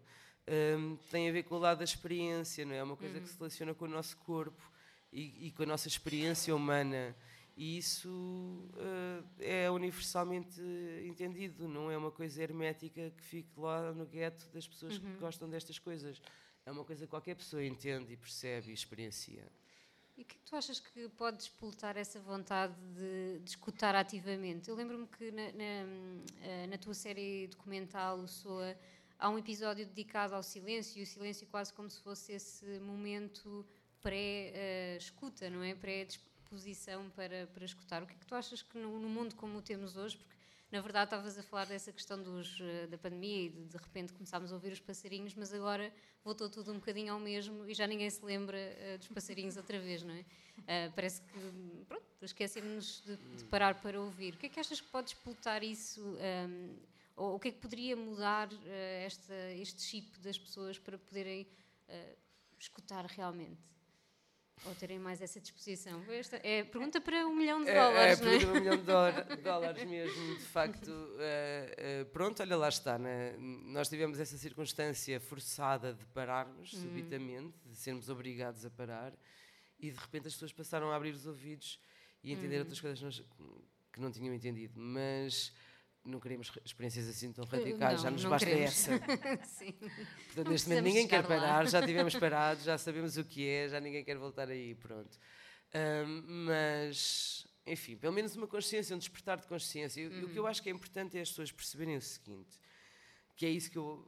um, tem a ver com o lado da experiência, não é? É uma coisa uhum. que se relaciona com o nosso corpo e, e com a nossa experiência humana. E isso uh, é universalmente entendido, não é uma coisa hermética que fique lá no gueto das pessoas uhum. que gostam destas coisas. É uma coisa que qualquer pessoa entende e percebe e experiencia. E o que, é que tu achas que pode despoltar essa vontade de, de escutar ativamente? Eu lembro-me que na, na, eh, na, tua série documental, o SOA, há um episódio dedicado ao silêncio, e o silêncio quase como se fosse esse momento pré-escuta, não é? Pré-disposição posição para, para escutar. O que é que tu achas que no, no mundo como o temos hoje, porque na verdade estavas a falar dessa questão dos, eh, da pandemia e de, de repente começámos a ouvir os passarinhos, mas agora voltou tudo um bocadinho ao mesmo e já ninguém se lembra uh, dos passarinhos outra vez, não é? Uh, parece que, pronto, esquecemos de, de, parar para ouvir. O que é que achas que pode explotar isso? Um, ehm, ou o que é que poderia mudar uh, esta, este chip das pessoas para poderem escutar realmente? Ou terem mais essa disposição? Esta é pergunta para um milhão de dólares, é, é não é? pergunta para um milhão de (laughs) dólares mesmo, de facto. Uh, uh, pronto, olha, lá está. Né? Nós tivemos essa circunstância forçada de pararmos uhum. subitamente, de sermos obrigados a parar, e de repente as pessoas passaram a abrir os ouvidos e entender uhum. outras coisas que não tinham entendido. Mas não queremos experiências assim tão radicais, não, já nos basta queremos. essa. (laughs) Sim. Portanto, neste momento ninguém quer parar, lá. já tivemos (laughs) parado, já sabemos o que é, já ninguém quer voltar aí, pronto. Um, mas, enfim, pelo menos uma consciência, um despertar de consciência. E o que eu uhum. acho que é importante é as pessoas perceberem o seguinte, que é isso que eu,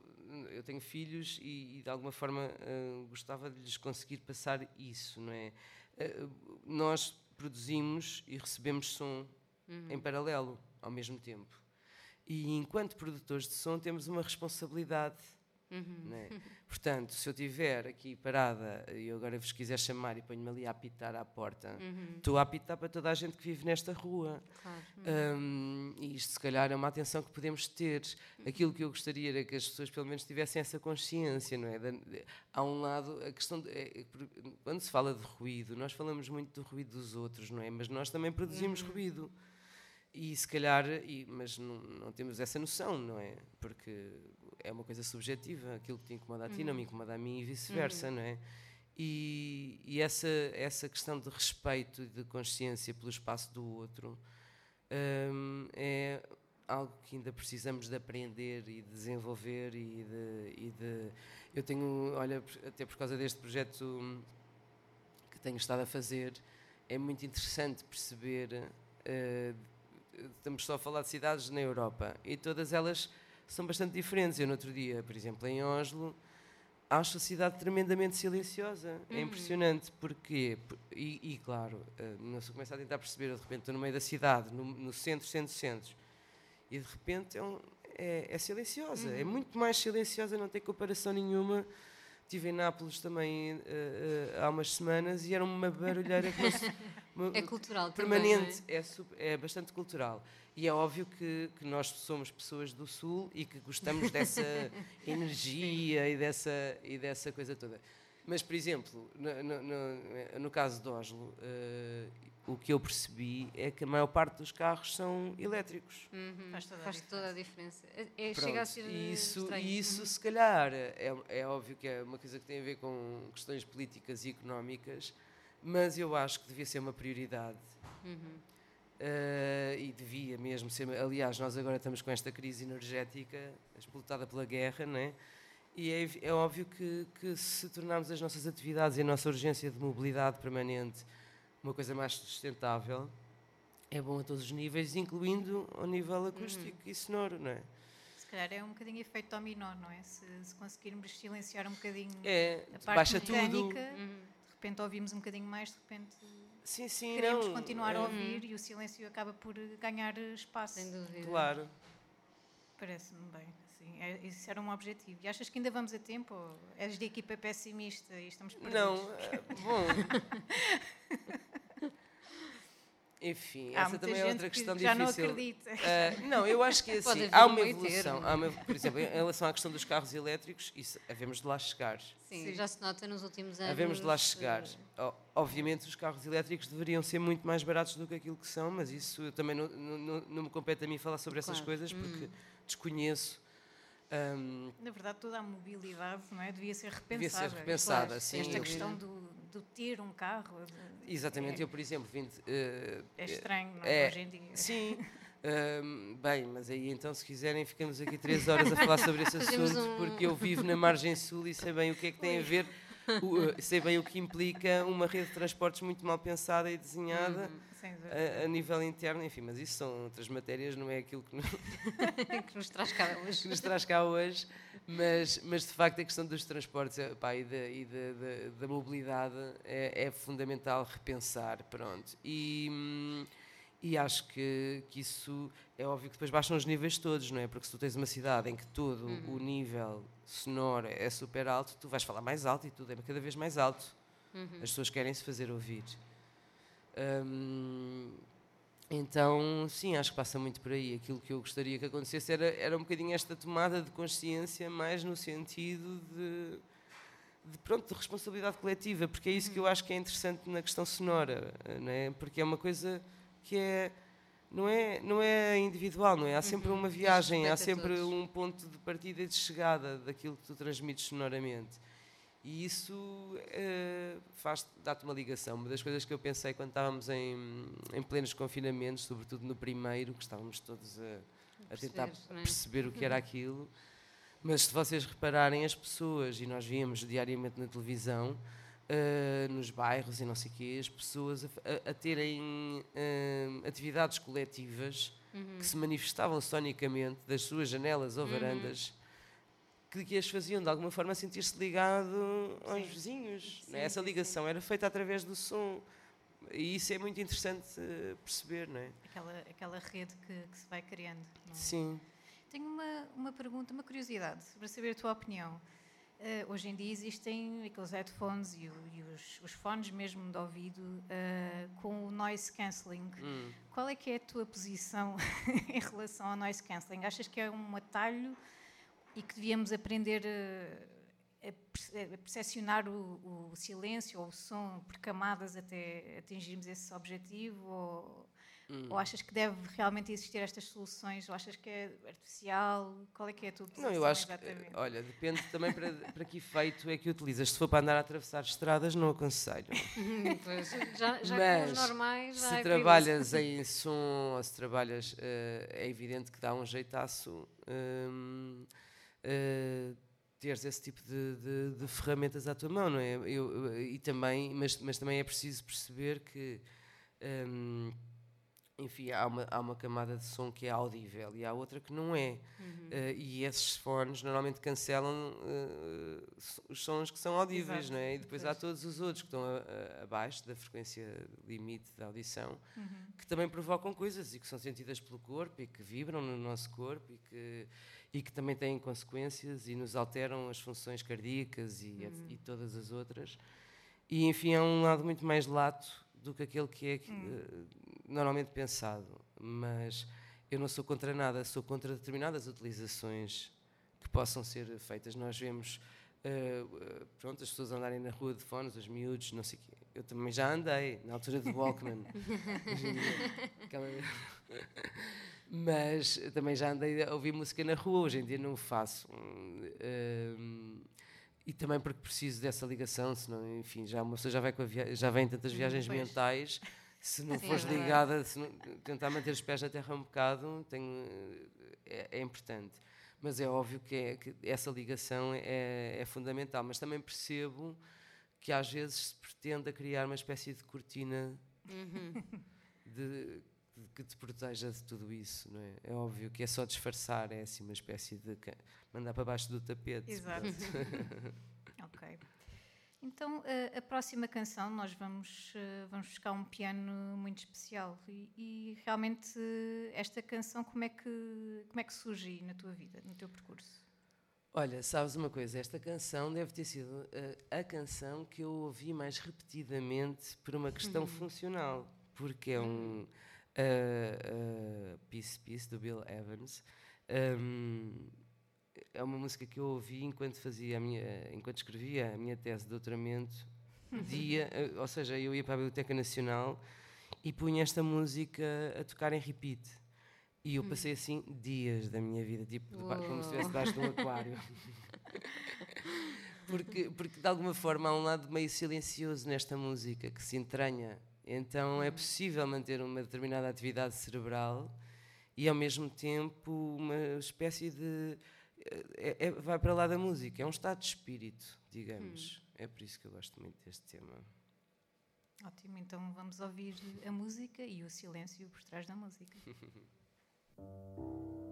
eu tenho filhos e, e de alguma forma uh, gostava de lhes conseguir passar isso, não é? Uh, nós produzimos e recebemos som uhum. em paralelo, ao mesmo tempo. E enquanto produtores de som temos uma responsabilidade. Uhum. Né? (laughs) Portanto, se eu estiver aqui parada e agora vos quiser chamar e ponho-me ali a apitar à porta, uhum. estou a apitar para toda a gente que vive nesta rua. Claro. Uhum. Um, e isto, se calhar, é uma atenção que podemos ter. Aquilo que eu gostaria era que as pessoas, pelo menos, tivessem essa consciência. Não é? há um lado, a questão. De, é, quando se fala de ruído, nós falamos muito do ruído dos outros, não é? Mas nós também produzimos uhum. ruído. E se calhar, e, mas não, não, temos essa noção, não é? Porque é uma coisa subjetiva, aquilo que te incomoda a ti uhum. não me uhum. incomoda a mim e vice-versa, uhum. não é? E, e, essa, essa questão de respeito e de consciência pelo espaço do outro um, é algo que ainda precisamos de aprender e de desenvolver e de, e de, eu tenho olha até por causa deste projeto que tenho estado a fazer é muito interessante perceber. Uh, estamos só a falar de cidades na Europa e todas elas são bastante diferentes. Eu, no outro dia, por exemplo, em Oslo, acho a cidade tremendamente silenciosa. É uhum. É impressionante. Porquê? E, e claro, uh, não se começa a tentar perceber, de repente estou no meio da cidade, no, no centro, centro, centro, e de repente é, um, é, é silenciosa. É uhum. É muito mais silenciosa, não tem comparação nenhuma Estive em Nápoles também uh, uh, há umas semanas e era uma barulheira (laughs) uma, é cultural permanente, também, é? É, super, é? bastante cultural. E é óbvio que, que, nós somos pessoas do Sul e que gostamos dessa (laughs) energia e dessa, e dessa coisa toda. Mas, por exemplo, no, no, no caso de Oslo, uh, o que eu percebi é que a maior parte dos carros são elétricos. Uhum. Faz, toda, Faz a toda, a diferença. É, é chega a ser isso, estranho. isso uhum. se calhar, é, é óbvio que é uma coisa que tem a ver com questões políticas e económicas, mas eu acho que devia ser uma prioridade. Uhum. Uh, e devia mesmo ser. Aliás, nós agora estamos com esta crise energética explotada pela guerra, não é? E é, é óbvio que, que se tornarmos as nossas atividades e a nossa urgência de mobilidade permanente uma coisa mais sustentável, é bom a todos os níveis, incluindo ao nível acústico uhum. e sonoro, não é? Se calhar é um bocadinho efeito dominó, não é? Se, se conseguirmos silenciar um bocadinho é, a parte baixa mecânica, tudo. Uhum. de repente ouvimos um bocadinho mais, de repente sim, sim, queremos não, continuar a ouvir e o silêncio acaba por ganhar espaço. Sem dúvida. Claro. Parece-me bem. Sim, é, isso era um objetivo. E achas que ainda vamos a tempo? Ou és de equipa pessimista e estamos perdidos? Não, eh, bom. (laughs) Enfim, há essa também é outra questão que já difícil. não acredita. Uh, não, eu acho que é (laughs) assim, há uma evolução. Há uma, por exemplo, em relação à questão dos carros elétricos, isso havemos de lá chegar. Sim, Sim. já se nota nos últimos anos. Havemos de lá chegar. Uh... Obviamente, os carros elétricos deveriam ser muito mais baratos do que aquilo que são, mas isso também não, não, não me compete a mim falar sobre essas claro. coisas, porque hum. desconheço um, Na verdade, toda a mobilidade não é? devia ser repensada. Devia ser repensada, claro, sim. Esta questão do, do, ter um carro. Exatamente, é, eu, por exemplo, vim. Uh, é estranho, não é? Hoje em dia. Sim. bem, mas aí então, se quiserem, ficamos aqui três (laughs) horas a falar sobre esse assunto, um... porque eu vivo na margem sul e sei bem o que é que tem a ver o, sei bem o que implica uma rede de transportes muito mal pensada e desenhada uhum, a, a, nível interno, enfim, mas isso são outras matérias, não é aquilo que, não, (laughs) que nos traz cá hoje. (laughs) que nos traz cá hoje, mas, mas de facto a questão dos transportes eh, pá, e, da, e da, da, da mobilidade é, é, fundamental repensar, pronto. E, hum, e acho que, que isso é óbvio que depois baixam os níveis todos, não é? Porque se tu tens uma cidade em que todo uhum. o nível sonoro é super alto, tu vais falar mais alto e tudo é cada vez mais alto. Uhum. As pessoas querem se fazer ouvir. Hum, então, sim, acho que passa muito por aí. Aquilo que eu gostaria que acontecesse era, era um bocadinho esta tomada de consciência, mais no sentido de, de, pronto, de responsabilidade coletiva, porque é isso que eu acho que é interessante na questão sonora, não é? porque é uma coisa que é não é não é individual não é há sempre uhum. uma viagem há sempre um ponto de partida e de chegada daquilo que tu transmites sonoramente e isso uh, faz dá-te uma ligação uma das coisas que eu pensei quando estávamos em, em plenos confinamentos sobretudo no primeiro que estávamos todos a, a tentar é? perceber o que era aquilo mas se vocês repararem as pessoas e nós víamos diariamente na televisão uh, nos bairros e não sei o quê, as pessoas a, a terem uh, atividades coletivas uhum. que se manifestavam sonicamente das suas janelas ou uhum. Que, que as faziam de alguma forma sentir-se ligado aos sim. vizinhos. Sim, né? Essa ligação sim. era feita através do som. E isso é muito interessante uh, perceber, não é? Aquela, aquela rede que, que se vai criando. É? Sim. Tenho uma, uma pergunta, uma curiosidade, para saber a tua opinião. Uh, hoje em dia existem aqueles headphones e, o, e os, os, fones mesmo de ouvido uh, com o noise cancelling. Hum. Qual é que é a tua posição (laughs) em relação ao noise cancelling? Achas que é um atalho e que devíamos aprender a, a percepcionar o, o, silêncio ou o som por camadas até atingirmos esse objetivo? Ou, Hum. Ou achas que deve realmente existir estas soluções? Ou achas que é artificial? Qual é que é a tua? Não, eu acho exatamente? que, olha, depende também para, (laughs) para que efeito é que utilizas. Se for para andar a atravessar estradas, não aconselho. (laughs) pois, já, já Mas, normais, se é trabalhas em som ou se trabalhas, uh, é evidente que dá um jeitaço um, uh, eh, teres esse tipo de, de, de, ferramentas à tua mão, não é? Eu, e também, mas, mas também é preciso perceber que hum, enfim, há uma, há uma camada de som que é audível e há outra que não é. Uhum. Uh, e esses fones normalmente cancelam uh, os sons que são audíveis, Exato. não é? E depois Pois. há todos os outros que estão a- a- abaixo da frequência limite da audição, Uhum. que também provocam coisas e que são sentidas pelo corpo e que vibram no nosso corpo e que, e que também têm consequências e nos alteram as funções cardíacas e, et- e todas as outras. E enfim, é um lado muito mais lato do que aquele que é eh, normalmente pensado. Mas eu não sou contra nada, sou contra determinadas utilizações que possam ser feitas. Nós vemos eh, pronto, as pessoas andarem na rua de fones, os miúdos, não sei o quê. Eu também já andei, na altura do Walkman. (laughs) Aquela- (laughs) Mas também já andei a ouvir música na rua, hoje em dia não o faço. Hum, hum, e também porque preciso dessa ligação, senão, enfim, já uma pessoa já vai, com já vem em tantas viagens pois. mentais, se não Sim, é fores ligada, se não- tentar manter os pés na terra um bocado, tenho, é, é importante. Mas é óbvio que, é- que essa ligação é, é fundamental. Mas também percebo que às vezes se pretenda criar uma espécie de cortina de, de que te proteja de tudo isso, não é? É óbvio que é só disfarçar, é assim uma espécie de mandar para baixo do tapete. Exato. (laughs) Ok. Então, a, a próxima canção, nós vamos, eh, vamos buscar um piano muito especial. E, e realmente, eh, esta canção, como é, que, como é que surge na tua vida, no teu percurso? Olha, sabes uma coisa? Esta canção deve ter sido uh, a canção que eu ouvi mais repetidamente por uma questão funcional, porque é um uh, uh, Peace Peace do Bill Evans. Um, é uma música que eu ouvi enquanto fazia a minha, enquanto escrevia a minha tese de doutoramento. Dia, uh, ou seja, eu ia para a Biblioteca Nacional e punha esta música a tocar em repeat. E eu passei assim dias da minha vida, tipo, deba- como se estivesse debaixo de um aquário. (laughs) porque, porque de alguma forma há um lado meio silencioso nesta música que se entranha. Então é possível manter uma determinada atividade cerebral e ao mesmo tempo uma espécie de. é- é- vai para lá da música, é um estado de espírito, digamos. É por isso que eu gosto muito deste tema. Ótimo, então vamos ouvir a música e o silêncio por trás da música. (laughs)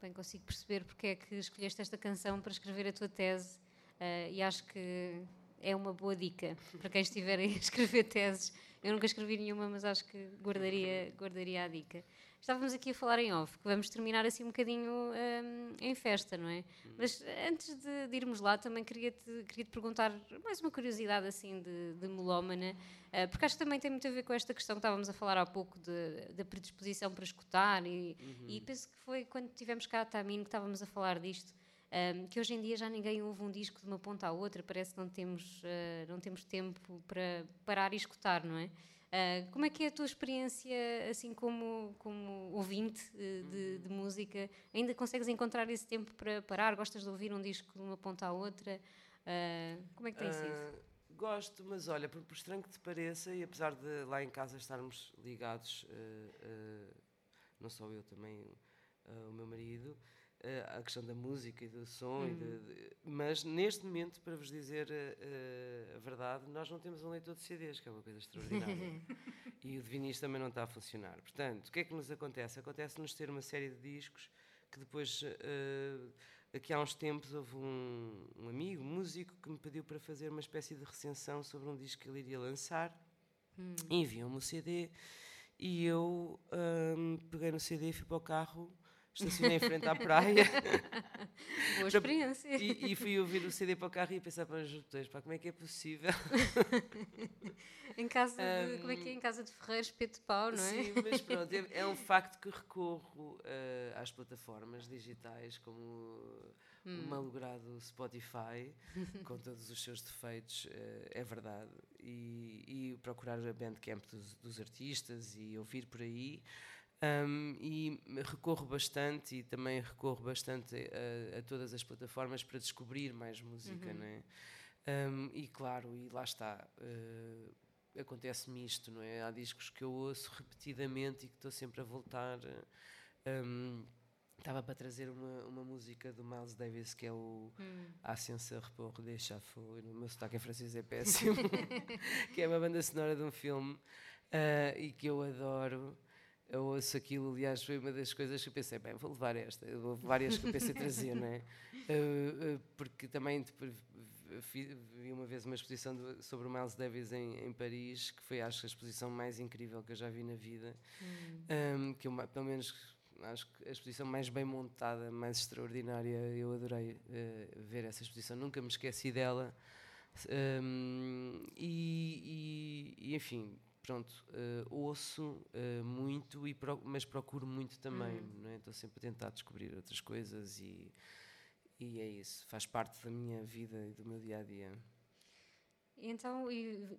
Bem, consigo perceber porque é que escolheste esta canção para escrever a tua tese uh, e acho que é uma boa dica para quem estiver a (laughs) escrever teses. Eu nunca escrevi nenhuma, mas acho que guardaria, guardaria a dica. Estávamos aqui a falar em off, que vamos terminar assim um bocadinho um, em festa, não é? Mas antes de, de irmos lá, também queria te, queria te perguntar mais uma curiosidade assim de, de melómana, uh, porque acho que também tem muito a ver com esta questão que estávamos a falar há pouco da predisposição para escutar, e, uhum. e, penso que foi quando tivemos cá a Tamino que estávamos a falar disto. Um, que hoje em dia já ninguém ouve um disco de uma ponta à outra, parece que não temos, uh, não temos tempo para parar e escutar, não é? Uh, como é que é a tua experiência, assim como, como ouvinte de, de, de, música? Ainda consegues encontrar esse tempo para parar? Gostas de ouvir um disco de uma ponta à outra? Uh, como é que tem sido? Gosto, mas olha, por, por, estranho que te pareça, e apesar de lá em casa estarmos ligados, não só eu, também o meu marido, uh, a questão da música e do som, uhum. de, de, mas neste momento, para vos dizer uh, a verdade, nós não temos um leitor de CDs, que é uma coisa extraordinária. (laughs) e o de vinis também não está a funcionar. Portanto, o que é que nos acontece? Acontece-nos ter uma série de discos que depois, uh, aqui há uns tempos, houve um, um amigo, um músico, que me pediu para fazer uma espécie de recensão sobre um disco que ele iria lançar. Hum. Enviou-me o CD e eu um, peguei no CD e fui para o carro estacionei em frente à praia. (laughs) Boa experiência. E, e, fui ouvir o CD para o carro e pensar para os botões, pá, como é que é possível? (laughs) em casa de, um, como é que é? Em casa de Ferreiros, espeto de pau, não é? Sim, mas pronto, é, é um (laughs) facto que recorro uh, às plataformas digitais como hum. o malogrado Spotify, com todos os seus defeitos, uh, é verdade. E, e procurar a bandcamp dos, dos artistas e ouvir por aí. Um, e recorro bastante e também recorro bastante a, a, todas as plataformas para descobrir mais música, uhum. né? Um, e claro, e lá está, uh, acontece-me isto, não é? Há discos que eu ouço repetidamente e que estou sempre a voltar. Um, Estava para trazer uma, uma música do Miles Davis que é o hum. Ascenseur pour des Chaffaux. O meu sotaque em francês é péssimo. (laughs) (laughs) que é uma banda sonora de um filme uh, e que eu adoro eu ouço aquilo, aliás, foi uma das coisas que eu pensei, bem, vou levar esta, houve várias que eu pensei trazer, não é? Uh, (laughs) uh, porque também vi uma vez uma exposição sobre o Miles Davis em, em, Paris, que foi, acho, a exposição mais incrível que eu já vi na vida, hum. um, que eu, pelo menos, acho que a exposição mais bem montada, mais extraordinária, eu adorei uh, ver essa exposição, nunca me esqueci dela. Um, e, e, e, enfim, pronto, uh, ouço uh, muito, e pro, mas procuro muito também. Uhum. Estou é? sempre a tentar descobrir outras coisas e, e é isso. Faz parte da minha vida e do meu dia a dia. Então,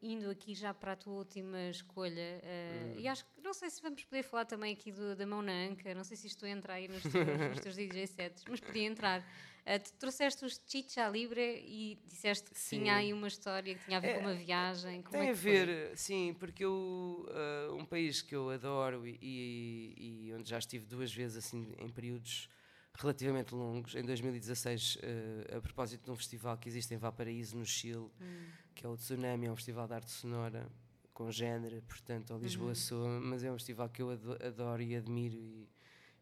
indo aqui já para a tua última escolha, uh, hum. e acho que não sei se vamos poder falar também aqui do, da mão na anca, não sei se isto entra aí nos teus, nos teus DJ sets, mas podia entrar. Uh, tu trouxeste os Chicha Libre e disseste que sim. tinha aí uma história que tinha a ver é, com uma viagem. Como tem é a ver, foi? sim, porque eu, uh, um país que eu adoro e, e, e, onde já estive duas vezes assim em períodos relativamente longos, em 2016, uh, a propósito de um festival que existe em Valparaíso, no Chile, hum. Que é o Tsunami, é um festival de arte sonora com género, portanto, ao Lisboa uhum. Soa, mas é um festival que eu adoro e admiro e,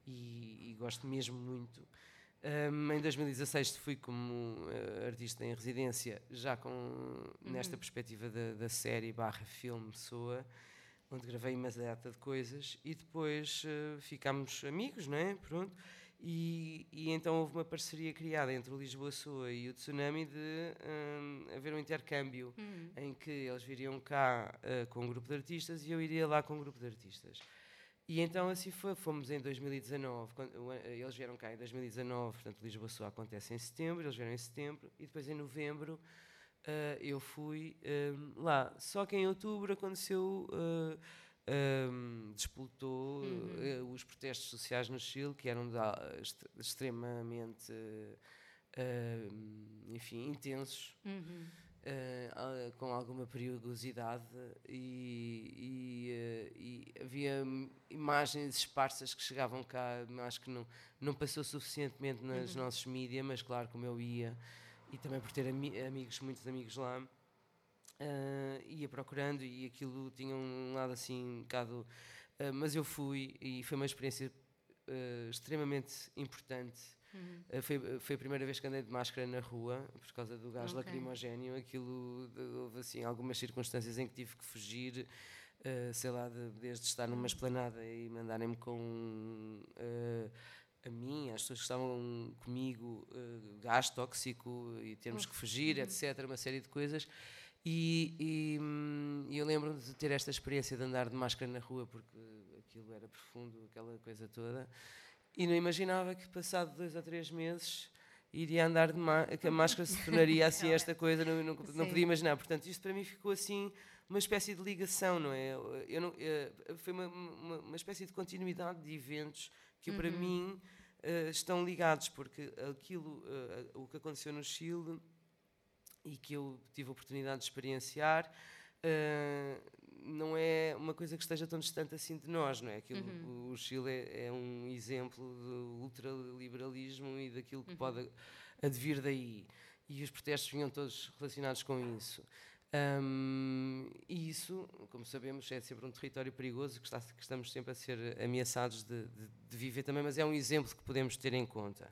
e, e gosto mesmo muito. Um, em 2016 fui como uh, artista em residência, já com uhum. nesta perspectiva da, da, série barra filme Soa, onde gravei uma data de coisas e depois uh, ficámos amigos, não é? Pronto. E, e, então houve uma parceria criada entre o Lisboa Soa e o Tsunami de um, haver um intercâmbio uhum. em que eles viriam cá uh, com um grupo de artistas e eu iria lá com um grupo de artistas. E então assim foi, fomos em 2019, quando, eles vieram cá em 2019, portanto Lisboa Soa acontece em setembro, eles vieram em setembro, e depois em novembro uh, eu fui uh, lá. Só que em outubro aconteceu, uh, um, disputou uhum. os protestos sociais no Chile, que eram extremamente, enfim, intensos. Uhum. Uh, com alguma perigosidade e, e, uh, e, havia imagens esparsas que chegavam cá, acho que não, não passou suficientemente nos uhum. nossos mídias, mas claro, como eu ia, e também por ter ami amigos, muitos amigos lá, uh, ia procurando e aquilo tinha um lado assim um bocado. mas eu fui e foi uma experiência uh, extremamente importante. Uhum. Uh, foi, foi a primeira vez que andei de máscara na rua por causa do gás okay. lacrimogéneo. Aquilo, houve assim algumas circunstâncias em que tive que fugir, uh, sei lá, de, desde estar numa esplanada e mandarem-me com a mim, às pessoas que estavam comigo, uh, gás tóxico e termos que fugir, uhum. etc. Uma série de coisas. E, e, hum, eu lembro-me de ter esta experiência de andar de máscara na rua, porque aquilo era profundo, aquela coisa toda. E não imaginava que, passado dois ou três meses, iria andar de que a máscara se tornaria assim esta coisa, não, não, não, podia imaginar. Portanto, isto para mim ficou assim uma espécie de ligação, não é? Eu não, eu, eh, foi uma, uma, uma, espécie de continuidade de eventos que uhum. para mim uh, estão ligados, porque aquilo, uh, o que aconteceu no Chile e que eu tive a oportunidade de experienciar uh, não é uma coisa que esteja tão distante assim de nós, não é? Aquilo, uhum. O Chile é, é, um exemplo de ultraliberalismo e daquilo que uhum. pode advir daí. E os protestos vinham todos relacionados com isso. Um, e isso, como sabemos, é sempre um território perigoso que, está, que estamos sempre a ser ameaçados de, de, de, viver também, mas é um exemplo que podemos ter em conta.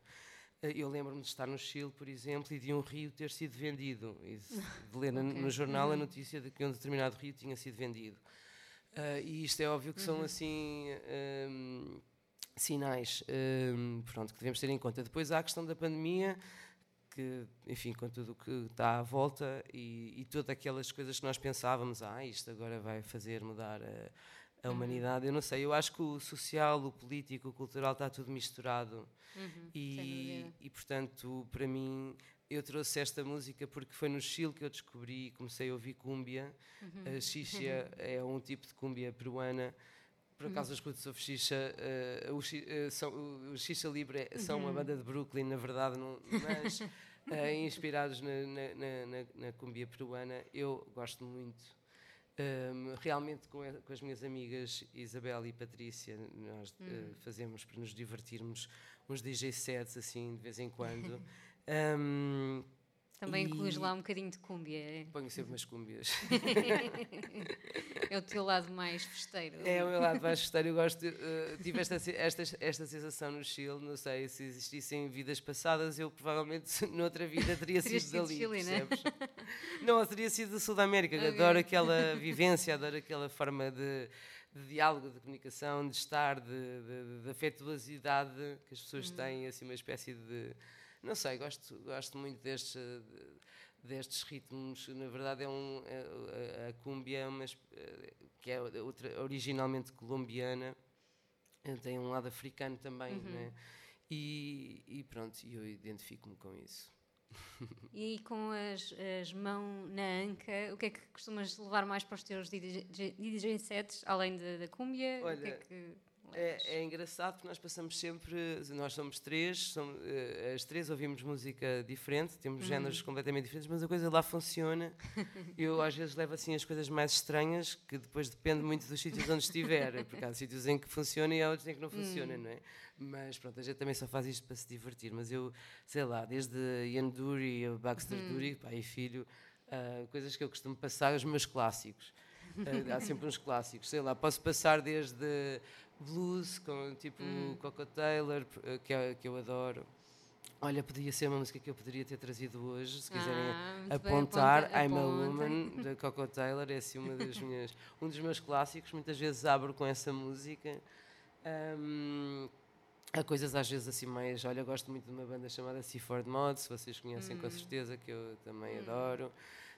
Eh, eu lembro-me de estar no Chile, por exemplo, e de um rio ter sido vendido, de, ler (laughs) okay. no jornal a uhum. notícia de que um determinado rio tinha sido vendido. Uh, e isto é óbvio que são uhum. assim um, sinais um, pronto, que devemos ter em conta. Depois há a questão da pandemia que, enfim, com tudo o que está à volta e, e todas aquelas coisas que nós pensávamos, ah, isto agora vai fazer mudar a, a uhum. humanidade. Eu não sei, eu acho que o social, o político, o cultural está tudo misturado. Uhum, e, e, portanto, para mim, eu trouxe esta música porque foi no Chile que eu descobri, comecei a ouvir cúmbia. Uhum. A xixa (laughs) é um tipo de cúmbia peruana. Por uhum. acaso, uhum. escuto sobre xixa. Uh, o, uh, são, o, o Xixa Libre são uma uhum. banda de Brooklyn, na verdade, não, mas uh, (laughs) inspirados na, na, na, na cumbia peruana. Eu gosto muito. Um, realmente com, com, as minhas amigas Isabel e Patrícia nós uh, fazemos para nos divertirmos uns DJ sets assim de vez em quando. (laughs) Um, Também e... incluís lá um bocadinho de cúmbia. É? Ponho sempre umas cúmbias. (laughs) é o teu lado mais festeiro. É o meu lado mais festeiro. Eu gosto. Uh, tive esta, esta, esta sensação no Chile. Não sei se existissem vidas passadas, eu provavelmente noutra vida teria (laughs) sido dali. Chile, né? Não, teria sido da Sul da América. Okay. Adoro aquela vivência, adoro aquela forma de de diálogo, de comunicação, de estar, de, de, de afetuosidade que as pessoas uhum. têm, assim, uma espécie de não sei, gosto, gosto muito destes, destes ritmos. Na verdade, é um, é, a, a cumbia é uma, que é outra, originalmente colombiana, tem um lado africano também, uhum. né? e, e pronto, eu identifico-me com isso. E com as, as mãos na anca, o que é que costumas levar mais para os teus DJ sets, além da, da cúmbia? Olha, o que é que é, é, engraçado porque nós passamos sempre, nós somos três, somos, uh, as três ouvimos música diferente, temos uhum. géneros completamente diferentes, mas a coisa lá funciona. (laughs) Eu às vezes levo assim as coisas mais estranhas, que depois depende muito dos sítios onde estiver, (laughs) porque há sítios em que funciona e há outros em que não funciona, uhum. não é? Mas pronto, a gente também só faz isto para se divertir. Mas eu, sei lá, desde Ian Dury, Baxter uhum. Dury, pai e filho, uh, coisas que eu costumo passar, os meus clássicos. Uh, há sempre uns clássicos, sei lá, posso passar desde blues, com tipo hum. Coco Taylor, eh, que, é, que eu adoro. Olha, podia ser uma música que eu poderia ter trazido hoje, se quiserem ah, apontar. Bem, I'm a Woman, da Coco Taylor, é assim uma das minhas, (laughs) um dos meus clássicos. Muitas vezes abro com essa música. Um, há coisas às vezes assim mais. Olha, gosto muito de uma banda chamada Seaford Mod, se vocês conhecem hum. com certeza, que eu também hum. adoro.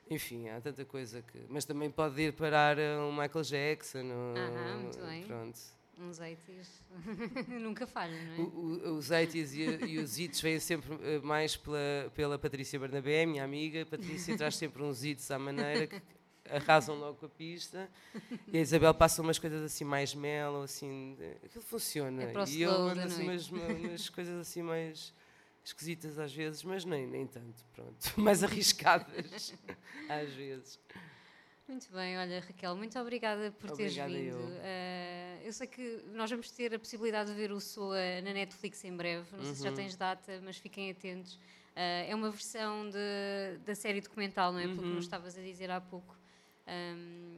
Enfim, há tanta coisa que. Mas também pode ir parar o Michael Jackson. Ah, muito bem. Pronto. Uns 80s (laughs) nunca falham, não é? O, o, os 80s e, e, os hits vêm sempre eh, mais pela, pela Patrícia Bernabé, minha amiga. A Patrícia traz sempre uns hits à maneira que arrasam logo com a pista. E a Isabel passa umas coisas assim mais mellow, assim. Aquilo funciona. É e eu mando assim umas, umas coisas assim mais esquisitas às vezes, mas nem, nem tanto, pronto. (laughs) Mais arriscadas às vezes. Muito bem, olha Raquel, muito obrigada por teres vindo. Eu. Uh, eu sei que nós vamos ter a possibilidade de ver o SOA na Netflix em breve, não uhum. sei se já uhum. tens data, mas fiquem atentos. Uh, é uma versão de, da série documental, não é? Uhum. Porque nos estavas a dizer há pouco. Um,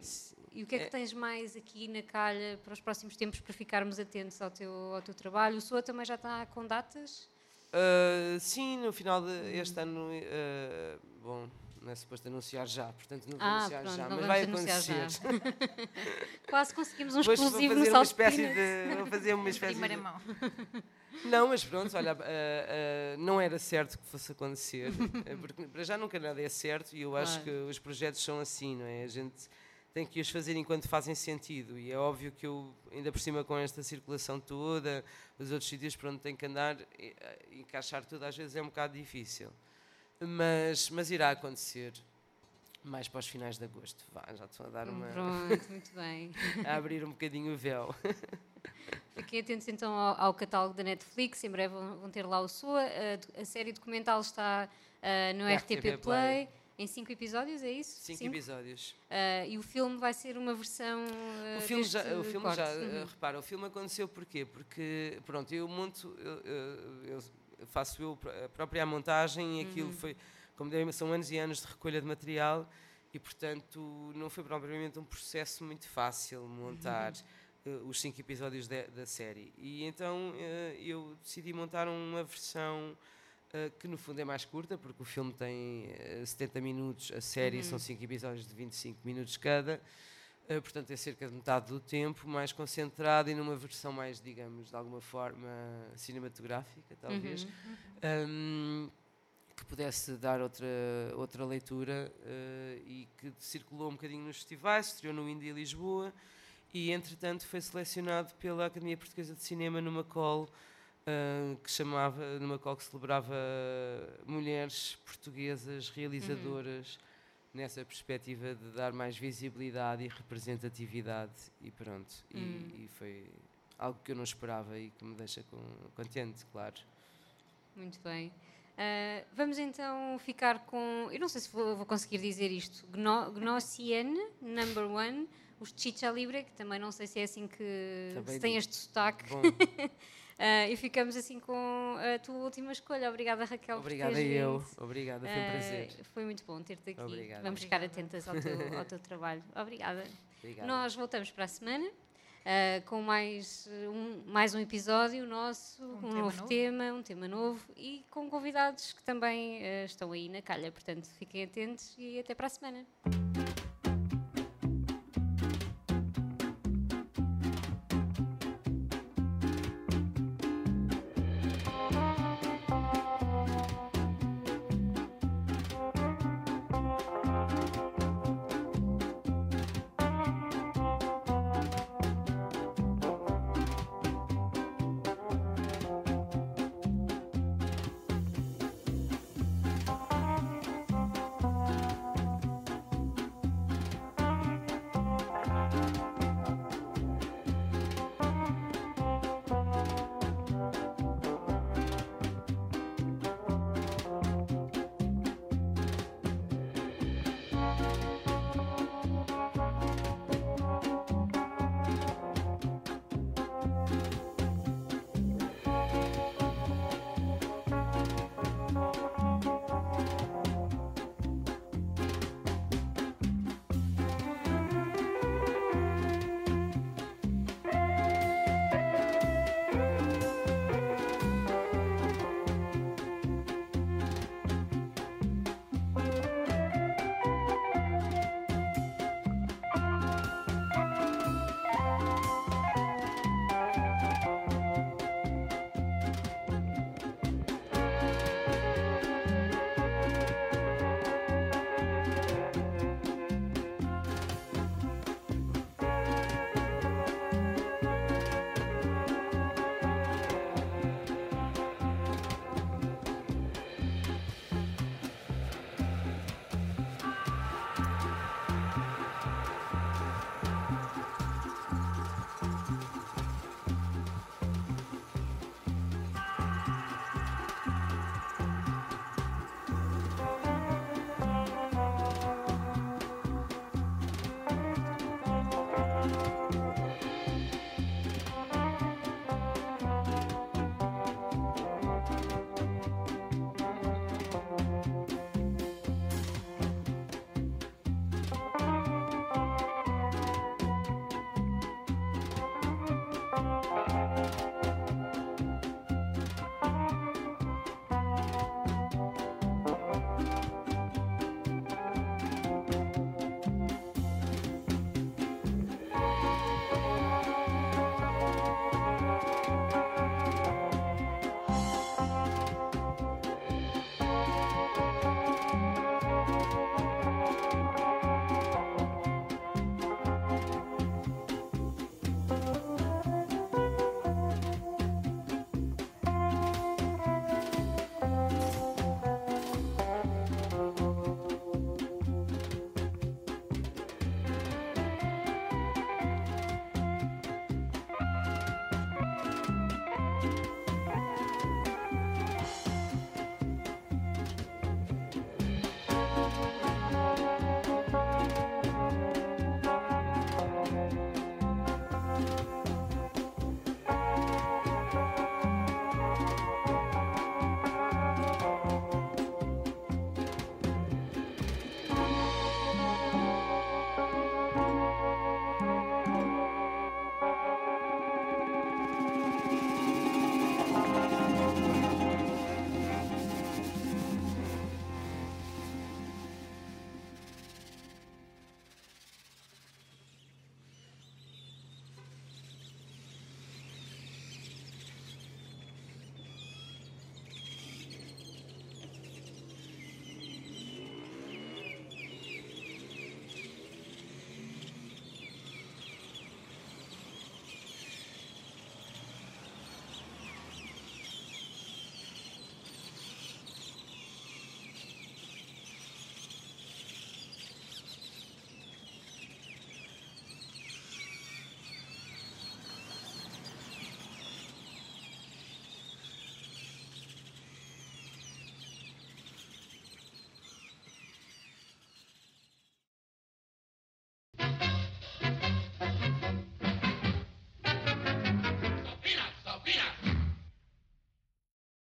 e o que é que É- tens mais aqui na calha para os próximos tempos para ficarmos atentos ao teu, ao teu trabalho? O SOA também já está com datas? Uh, sim, no final deste ano, uh, bom, não é suposto anunciar já, portanto não vou Ah, anunciar pronto, já, mas vai acontecer. (laughs) Quase conseguimos um Depois vou exclusivo no fazer uma espécie de, vou fazer uma espécie Primeira de, mão. (laughs) Não, mas pronto, olha, uh, uh, não era certo que fosse acontecer, (laughs) eh, porque para já nunca nada é certo e eu acho Claro. que os projetos são assim, não é? A gente tem que os fazer enquanto fazem sentido e é óbvio que eu, ainda por cima com esta circulação toda, os outros sítios para onde tenho que andar, encaixar tudo às vezes é um bocado difícil. Mas, mas irá acontecer mais para os finais de agosto. Vá, já estou a dar uma. Pronto, muito bem. (laughs) a abrir um bocadinho o véu. Fiquem atentos então ao, ao catálogo da Netflix, em breve vão, ter lá o SOA. A, a série documental está ah, no RTP, RTP Play, em cinco episódios, é isso? Cinco episódios. Ah, e o filme vai ser uma versão. ah, O filme, já, o filme corte. já Uhum. uh, repara, o filme aconteceu porquê? Porque, pronto, eu monto, eu, eu- eu faço eu a própria montagem e aquilo Uhum. foi, como dei, são anos e anos de recolha de material e, portanto, não foi propriamente um processo muito fácil montar Uhum. uh, os cinco episódios de- da série. E então uh, eu decidi montar uma versão uh, que no fundo é mais curta, porque o filme tem uh, 70 minutos, a série Uhum. são cinco episódios de 25 minutos cada. Uh, portanto, é cerca de metade do tempo, mais concentrado e numa versão mais, digamos, de alguma forma cinematográfica, talvez, Uhum. um, que pudesse dar outra, outra leitura uh, e que circulou um bocadinho nos festivais, estreou no Indie Lisboa e, entretanto, foi selecionado pela Academia Portuguesa de Cinema numa call uh, que chamava, numa call que celebrava mulheres portuguesas realizadoras nessa perspectiva de dar mais visibilidade e representatividade e pronto. E- Hum. E, foi algo que eu não esperava e que me deixa com- contente, claro. Muito bem. Ah, vamos então ficar com. Eu não sei se vou, vou conseguir dizer isto. Gno, Gnossienne, number one. Os Chicha Libre, que também não sei se é assim que Também se tem este sotaque. (laughs) Ah, e ficamos assim com a tua última escolha. Obrigada, Raquel. obrigada eu, vindo. obrigada, foi um Ah, prazer. foi muito bom ter-te aqui. Obrigada. Vamos ficar atentas ao teu, ao teu trabalho. Obrigada. Obrigado. Nós voltamos para a semana ah, com mais um, mais um episódio nosso, um, tema novo novo. tema, um tema novo e com convidados que também estão aí na calha. Portanto, fiquem atentos e até para a semana.